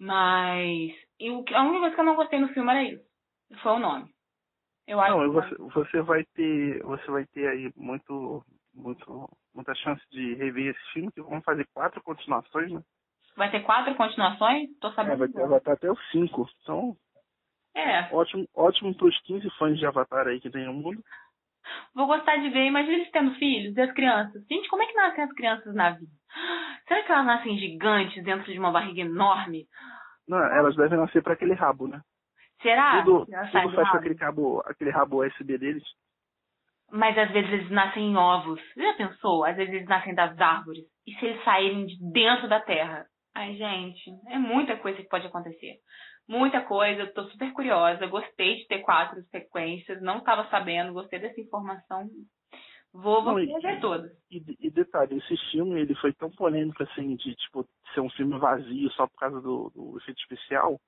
Mas a única coisa que eu não gostei no filme era isso. Foi o nome. Eu acho não, você, você vai ter. Você vai ter aí muito. muito muita chance de rever esse filme, que vão fazer quatro continuações, né? Vai ter quatro continuações? Tô sabendo. É, vai ter Avatar até os cinco. Então. É. Ótimo, ótimo pros 15 fãs de Avatar aí que tem no mundo. Vou gostar de ver. Imagina eles tendo filhos e as crianças. Gente, como é que nascem as crianças na vida? Será que elas nascem gigantes dentro de uma barriga enorme? Não, elas devem nascer para aquele rabo, né? Será? Tudo, tudo faz com aquele rabo, aquele rabo USB deles. Mas às vezes eles nascem em ovos. Já pensou? Às vezes eles nascem das árvores. E se eles saírem de dentro da terra? Ai, gente, é muita coisa que pode acontecer. Muita coisa, eu tô super curiosa. Gostei de ter quatro sequências, não estava sabendo, gostei dessa informação. Vou, vou não, ver todas. E, e, detalhe, esse filme ele foi tão polêmico assim, de tipo, ser um filme vazio só por causa do, do efeito especial,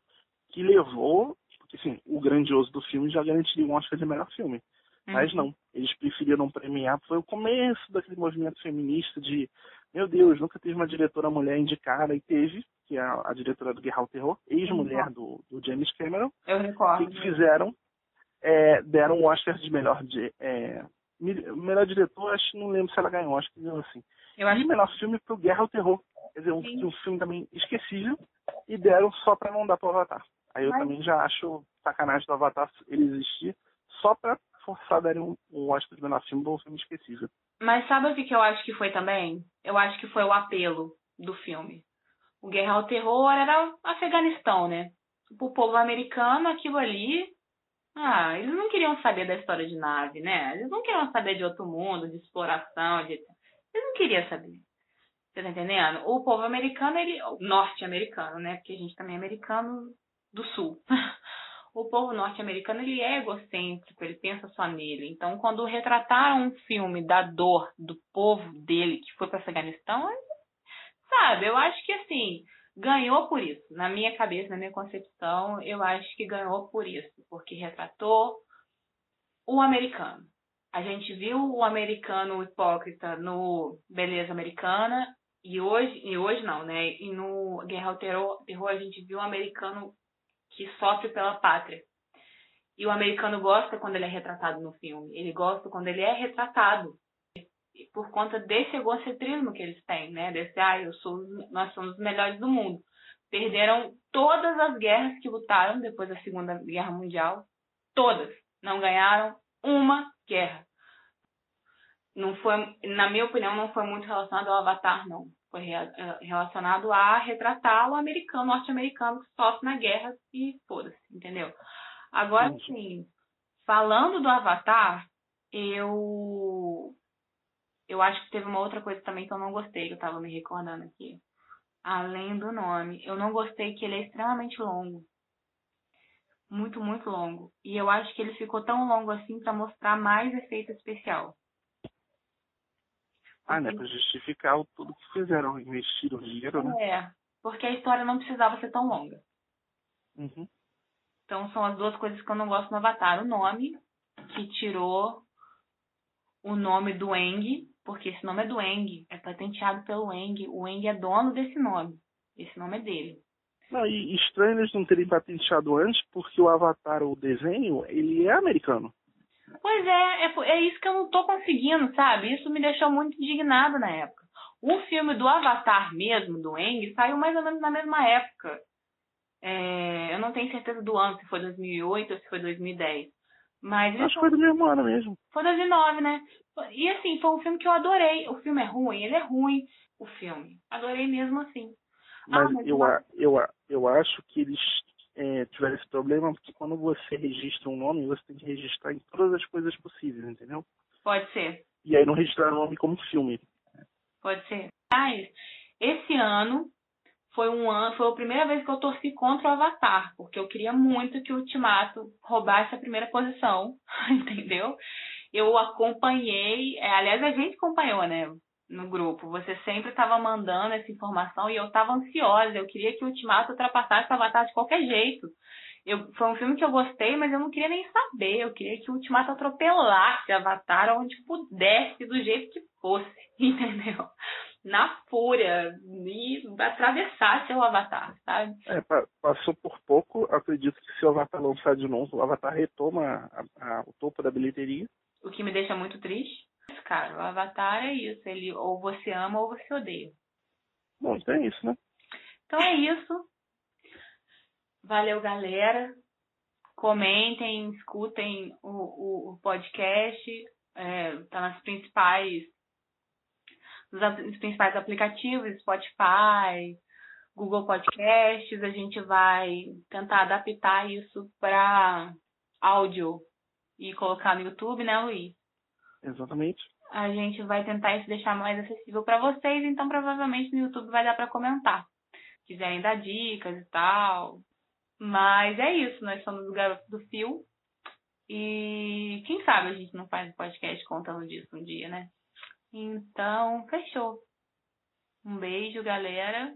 que levou, porque assim, o grandioso do filme já garantiria um Oscar de melhor filme. Mas uhum. não, eles preferiram premiar. Foi o começo daquele movimento feminista de, meu Deus, nunca teve uma diretora mulher indicada, e teve, que é a, a diretora do Guerra ao Terror, ex-mulher uhum. do, do, James Cameron. Eu recordo. Que fizeram? É, deram o um Oscar de melhor, de, é, melhor diretor, acho que não lembro se ela ganhou, acho que assim. Eu acho... E melhor filme pro Guerra ao Terror. Quer dizer, um, um filme também esquecível, e deram só pra não dar pro Avatar. Aí eu Mas... também já acho sacanagem do Avatar ele existir só pra forçar a um, um Oscar de melhor filme, bom filme. Mas sabe o que eu acho que foi também? Eu acho que foi o apelo do filme. O Guerra ao Terror era Afeganistão, né? O povo americano, aquilo ali. Ah, eles não queriam saber da história de nave, né? Eles não queriam saber de outro mundo, de exploração, de. Eles não queriam saber. Você tá entendendo? O povo americano, ele. Norte-americano, né? Porque a gente também é americano do sul. o povo norte-americano ele é egocêntrico, ele pensa só nele. Então, quando retrataram um filme da dor do povo dele que foi para o Afeganistão, sabe, eu acho que assim, ganhou por isso. Na minha cabeça, na minha concepção, eu acho que ganhou por isso, porque retratou o americano. A gente viu o americano hipócrita no Beleza Americana e hoje, e hoje não, né? E no Guerra ao terror a gente viu o americano que sofre pela pátria. E o americano gosta quando ele é retratado no filme. Ele gosta quando ele é retratado. Por conta desse egocentrismo que eles têm, né? Desse, ah, eu sou, nós somos os melhores do mundo. Perderam todas as guerras que lutaram depois da Segunda Guerra Mundial. Todas. Não ganharam uma guerra. Não foi, na minha opinião, não foi muito relacionado ao Avatar, não foi eh, relacionado a retratar o americano, norte-americano que sofre na guerra e foda-se, entendeu? Agora, sim, falando do Avatar, eu eu acho que teve uma outra coisa também que eu não gostei, que eu tava me recordando aqui. Além do nome, eu não gostei que ele é extremamente longo. Muito, muito longo. E eu acho que ele ficou tão longo assim para mostrar mais efeito especial. Ah, né? Pra justificar o, tudo que fizeram, investiram dinheiro, né? É, porque a história não precisava ser tão longa. Uhum. Então são as duas coisas que eu não gosto no Avatar. O nome, que tirou o nome do Eng, porque esse nome é do Eng, é patenteado pelo Eng. O Eng é dono desse nome. Esse nome é dele. Não, e estranho eles não terem patenteado antes, porque o Avatar, o desenho, ele é americano. Pois é, é, é isso que eu não tô conseguindo, sabe? Isso me deixou muito indignada na época. O filme do Avatar mesmo, do Eng, saiu mais ou menos na mesma época. É, eu não tenho certeza do ano, se foi 2008 ou se foi 2010. Mas Acho que foi do mesmo ano mesmo. Foi 2009, né? E assim, foi um filme que eu adorei. O filme é ruim, ele é ruim, o filme. Adorei mesmo assim. Mas, ah, mas eu, uma... eu, eu acho que eles é, tiver esse problema, porque quando você registra um nome, você tem que registrar em todas as coisas possíveis, entendeu? Pode ser. E aí não registrar o nome como filme. Pode ser. Mas esse ano foi um ano, foi a primeira vez que eu torci contra o Avatar, porque eu queria muito que o Ultimato roubasse a primeira posição, entendeu? Eu acompanhei, é, aliás a gente acompanhou, né? No grupo. Você sempre estava mandando essa informação e eu estava ansiosa. Eu queria que o Ultimato ultrapassasse o Avatar de qualquer jeito. Eu, foi um filme que eu gostei, mas eu não queria nem saber. Eu queria que o Ultimato atropelasse Avatar onde pudesse, do jeito que fosse, entendeu? Na fúria, e atravessasse o Avatar, sabe? É, passou por pouco. Acredito que se o Avatar lançar de novo, o Avatar retoma a, a, o topo da bilheteria. O que me deixa muito triste. Cara, o Avatar é isso. Ele ou você ama ou você odeia. Bom, então é isso, né? Então é isso. Valeu, galera. Comentem, escutem o, o, o podcast. É, tá nas principais nos principais aplicativos, Spotify, Google Podcasts. A gente vai tentar adaptar isso para áudio e colocar no YouTube, né, Luiz? Exatamente. A gente vai tentar isso deixar mais acessível para vocês, então provavelmente no YouTube vai dar para comentar. Quiserem dar dicas e tal. Mas é isso, nós somos o Garoto do Fio. E quem sabe a gente não faz um podcast contando disso um dia, né? Então, fechou. Um beijo, galera.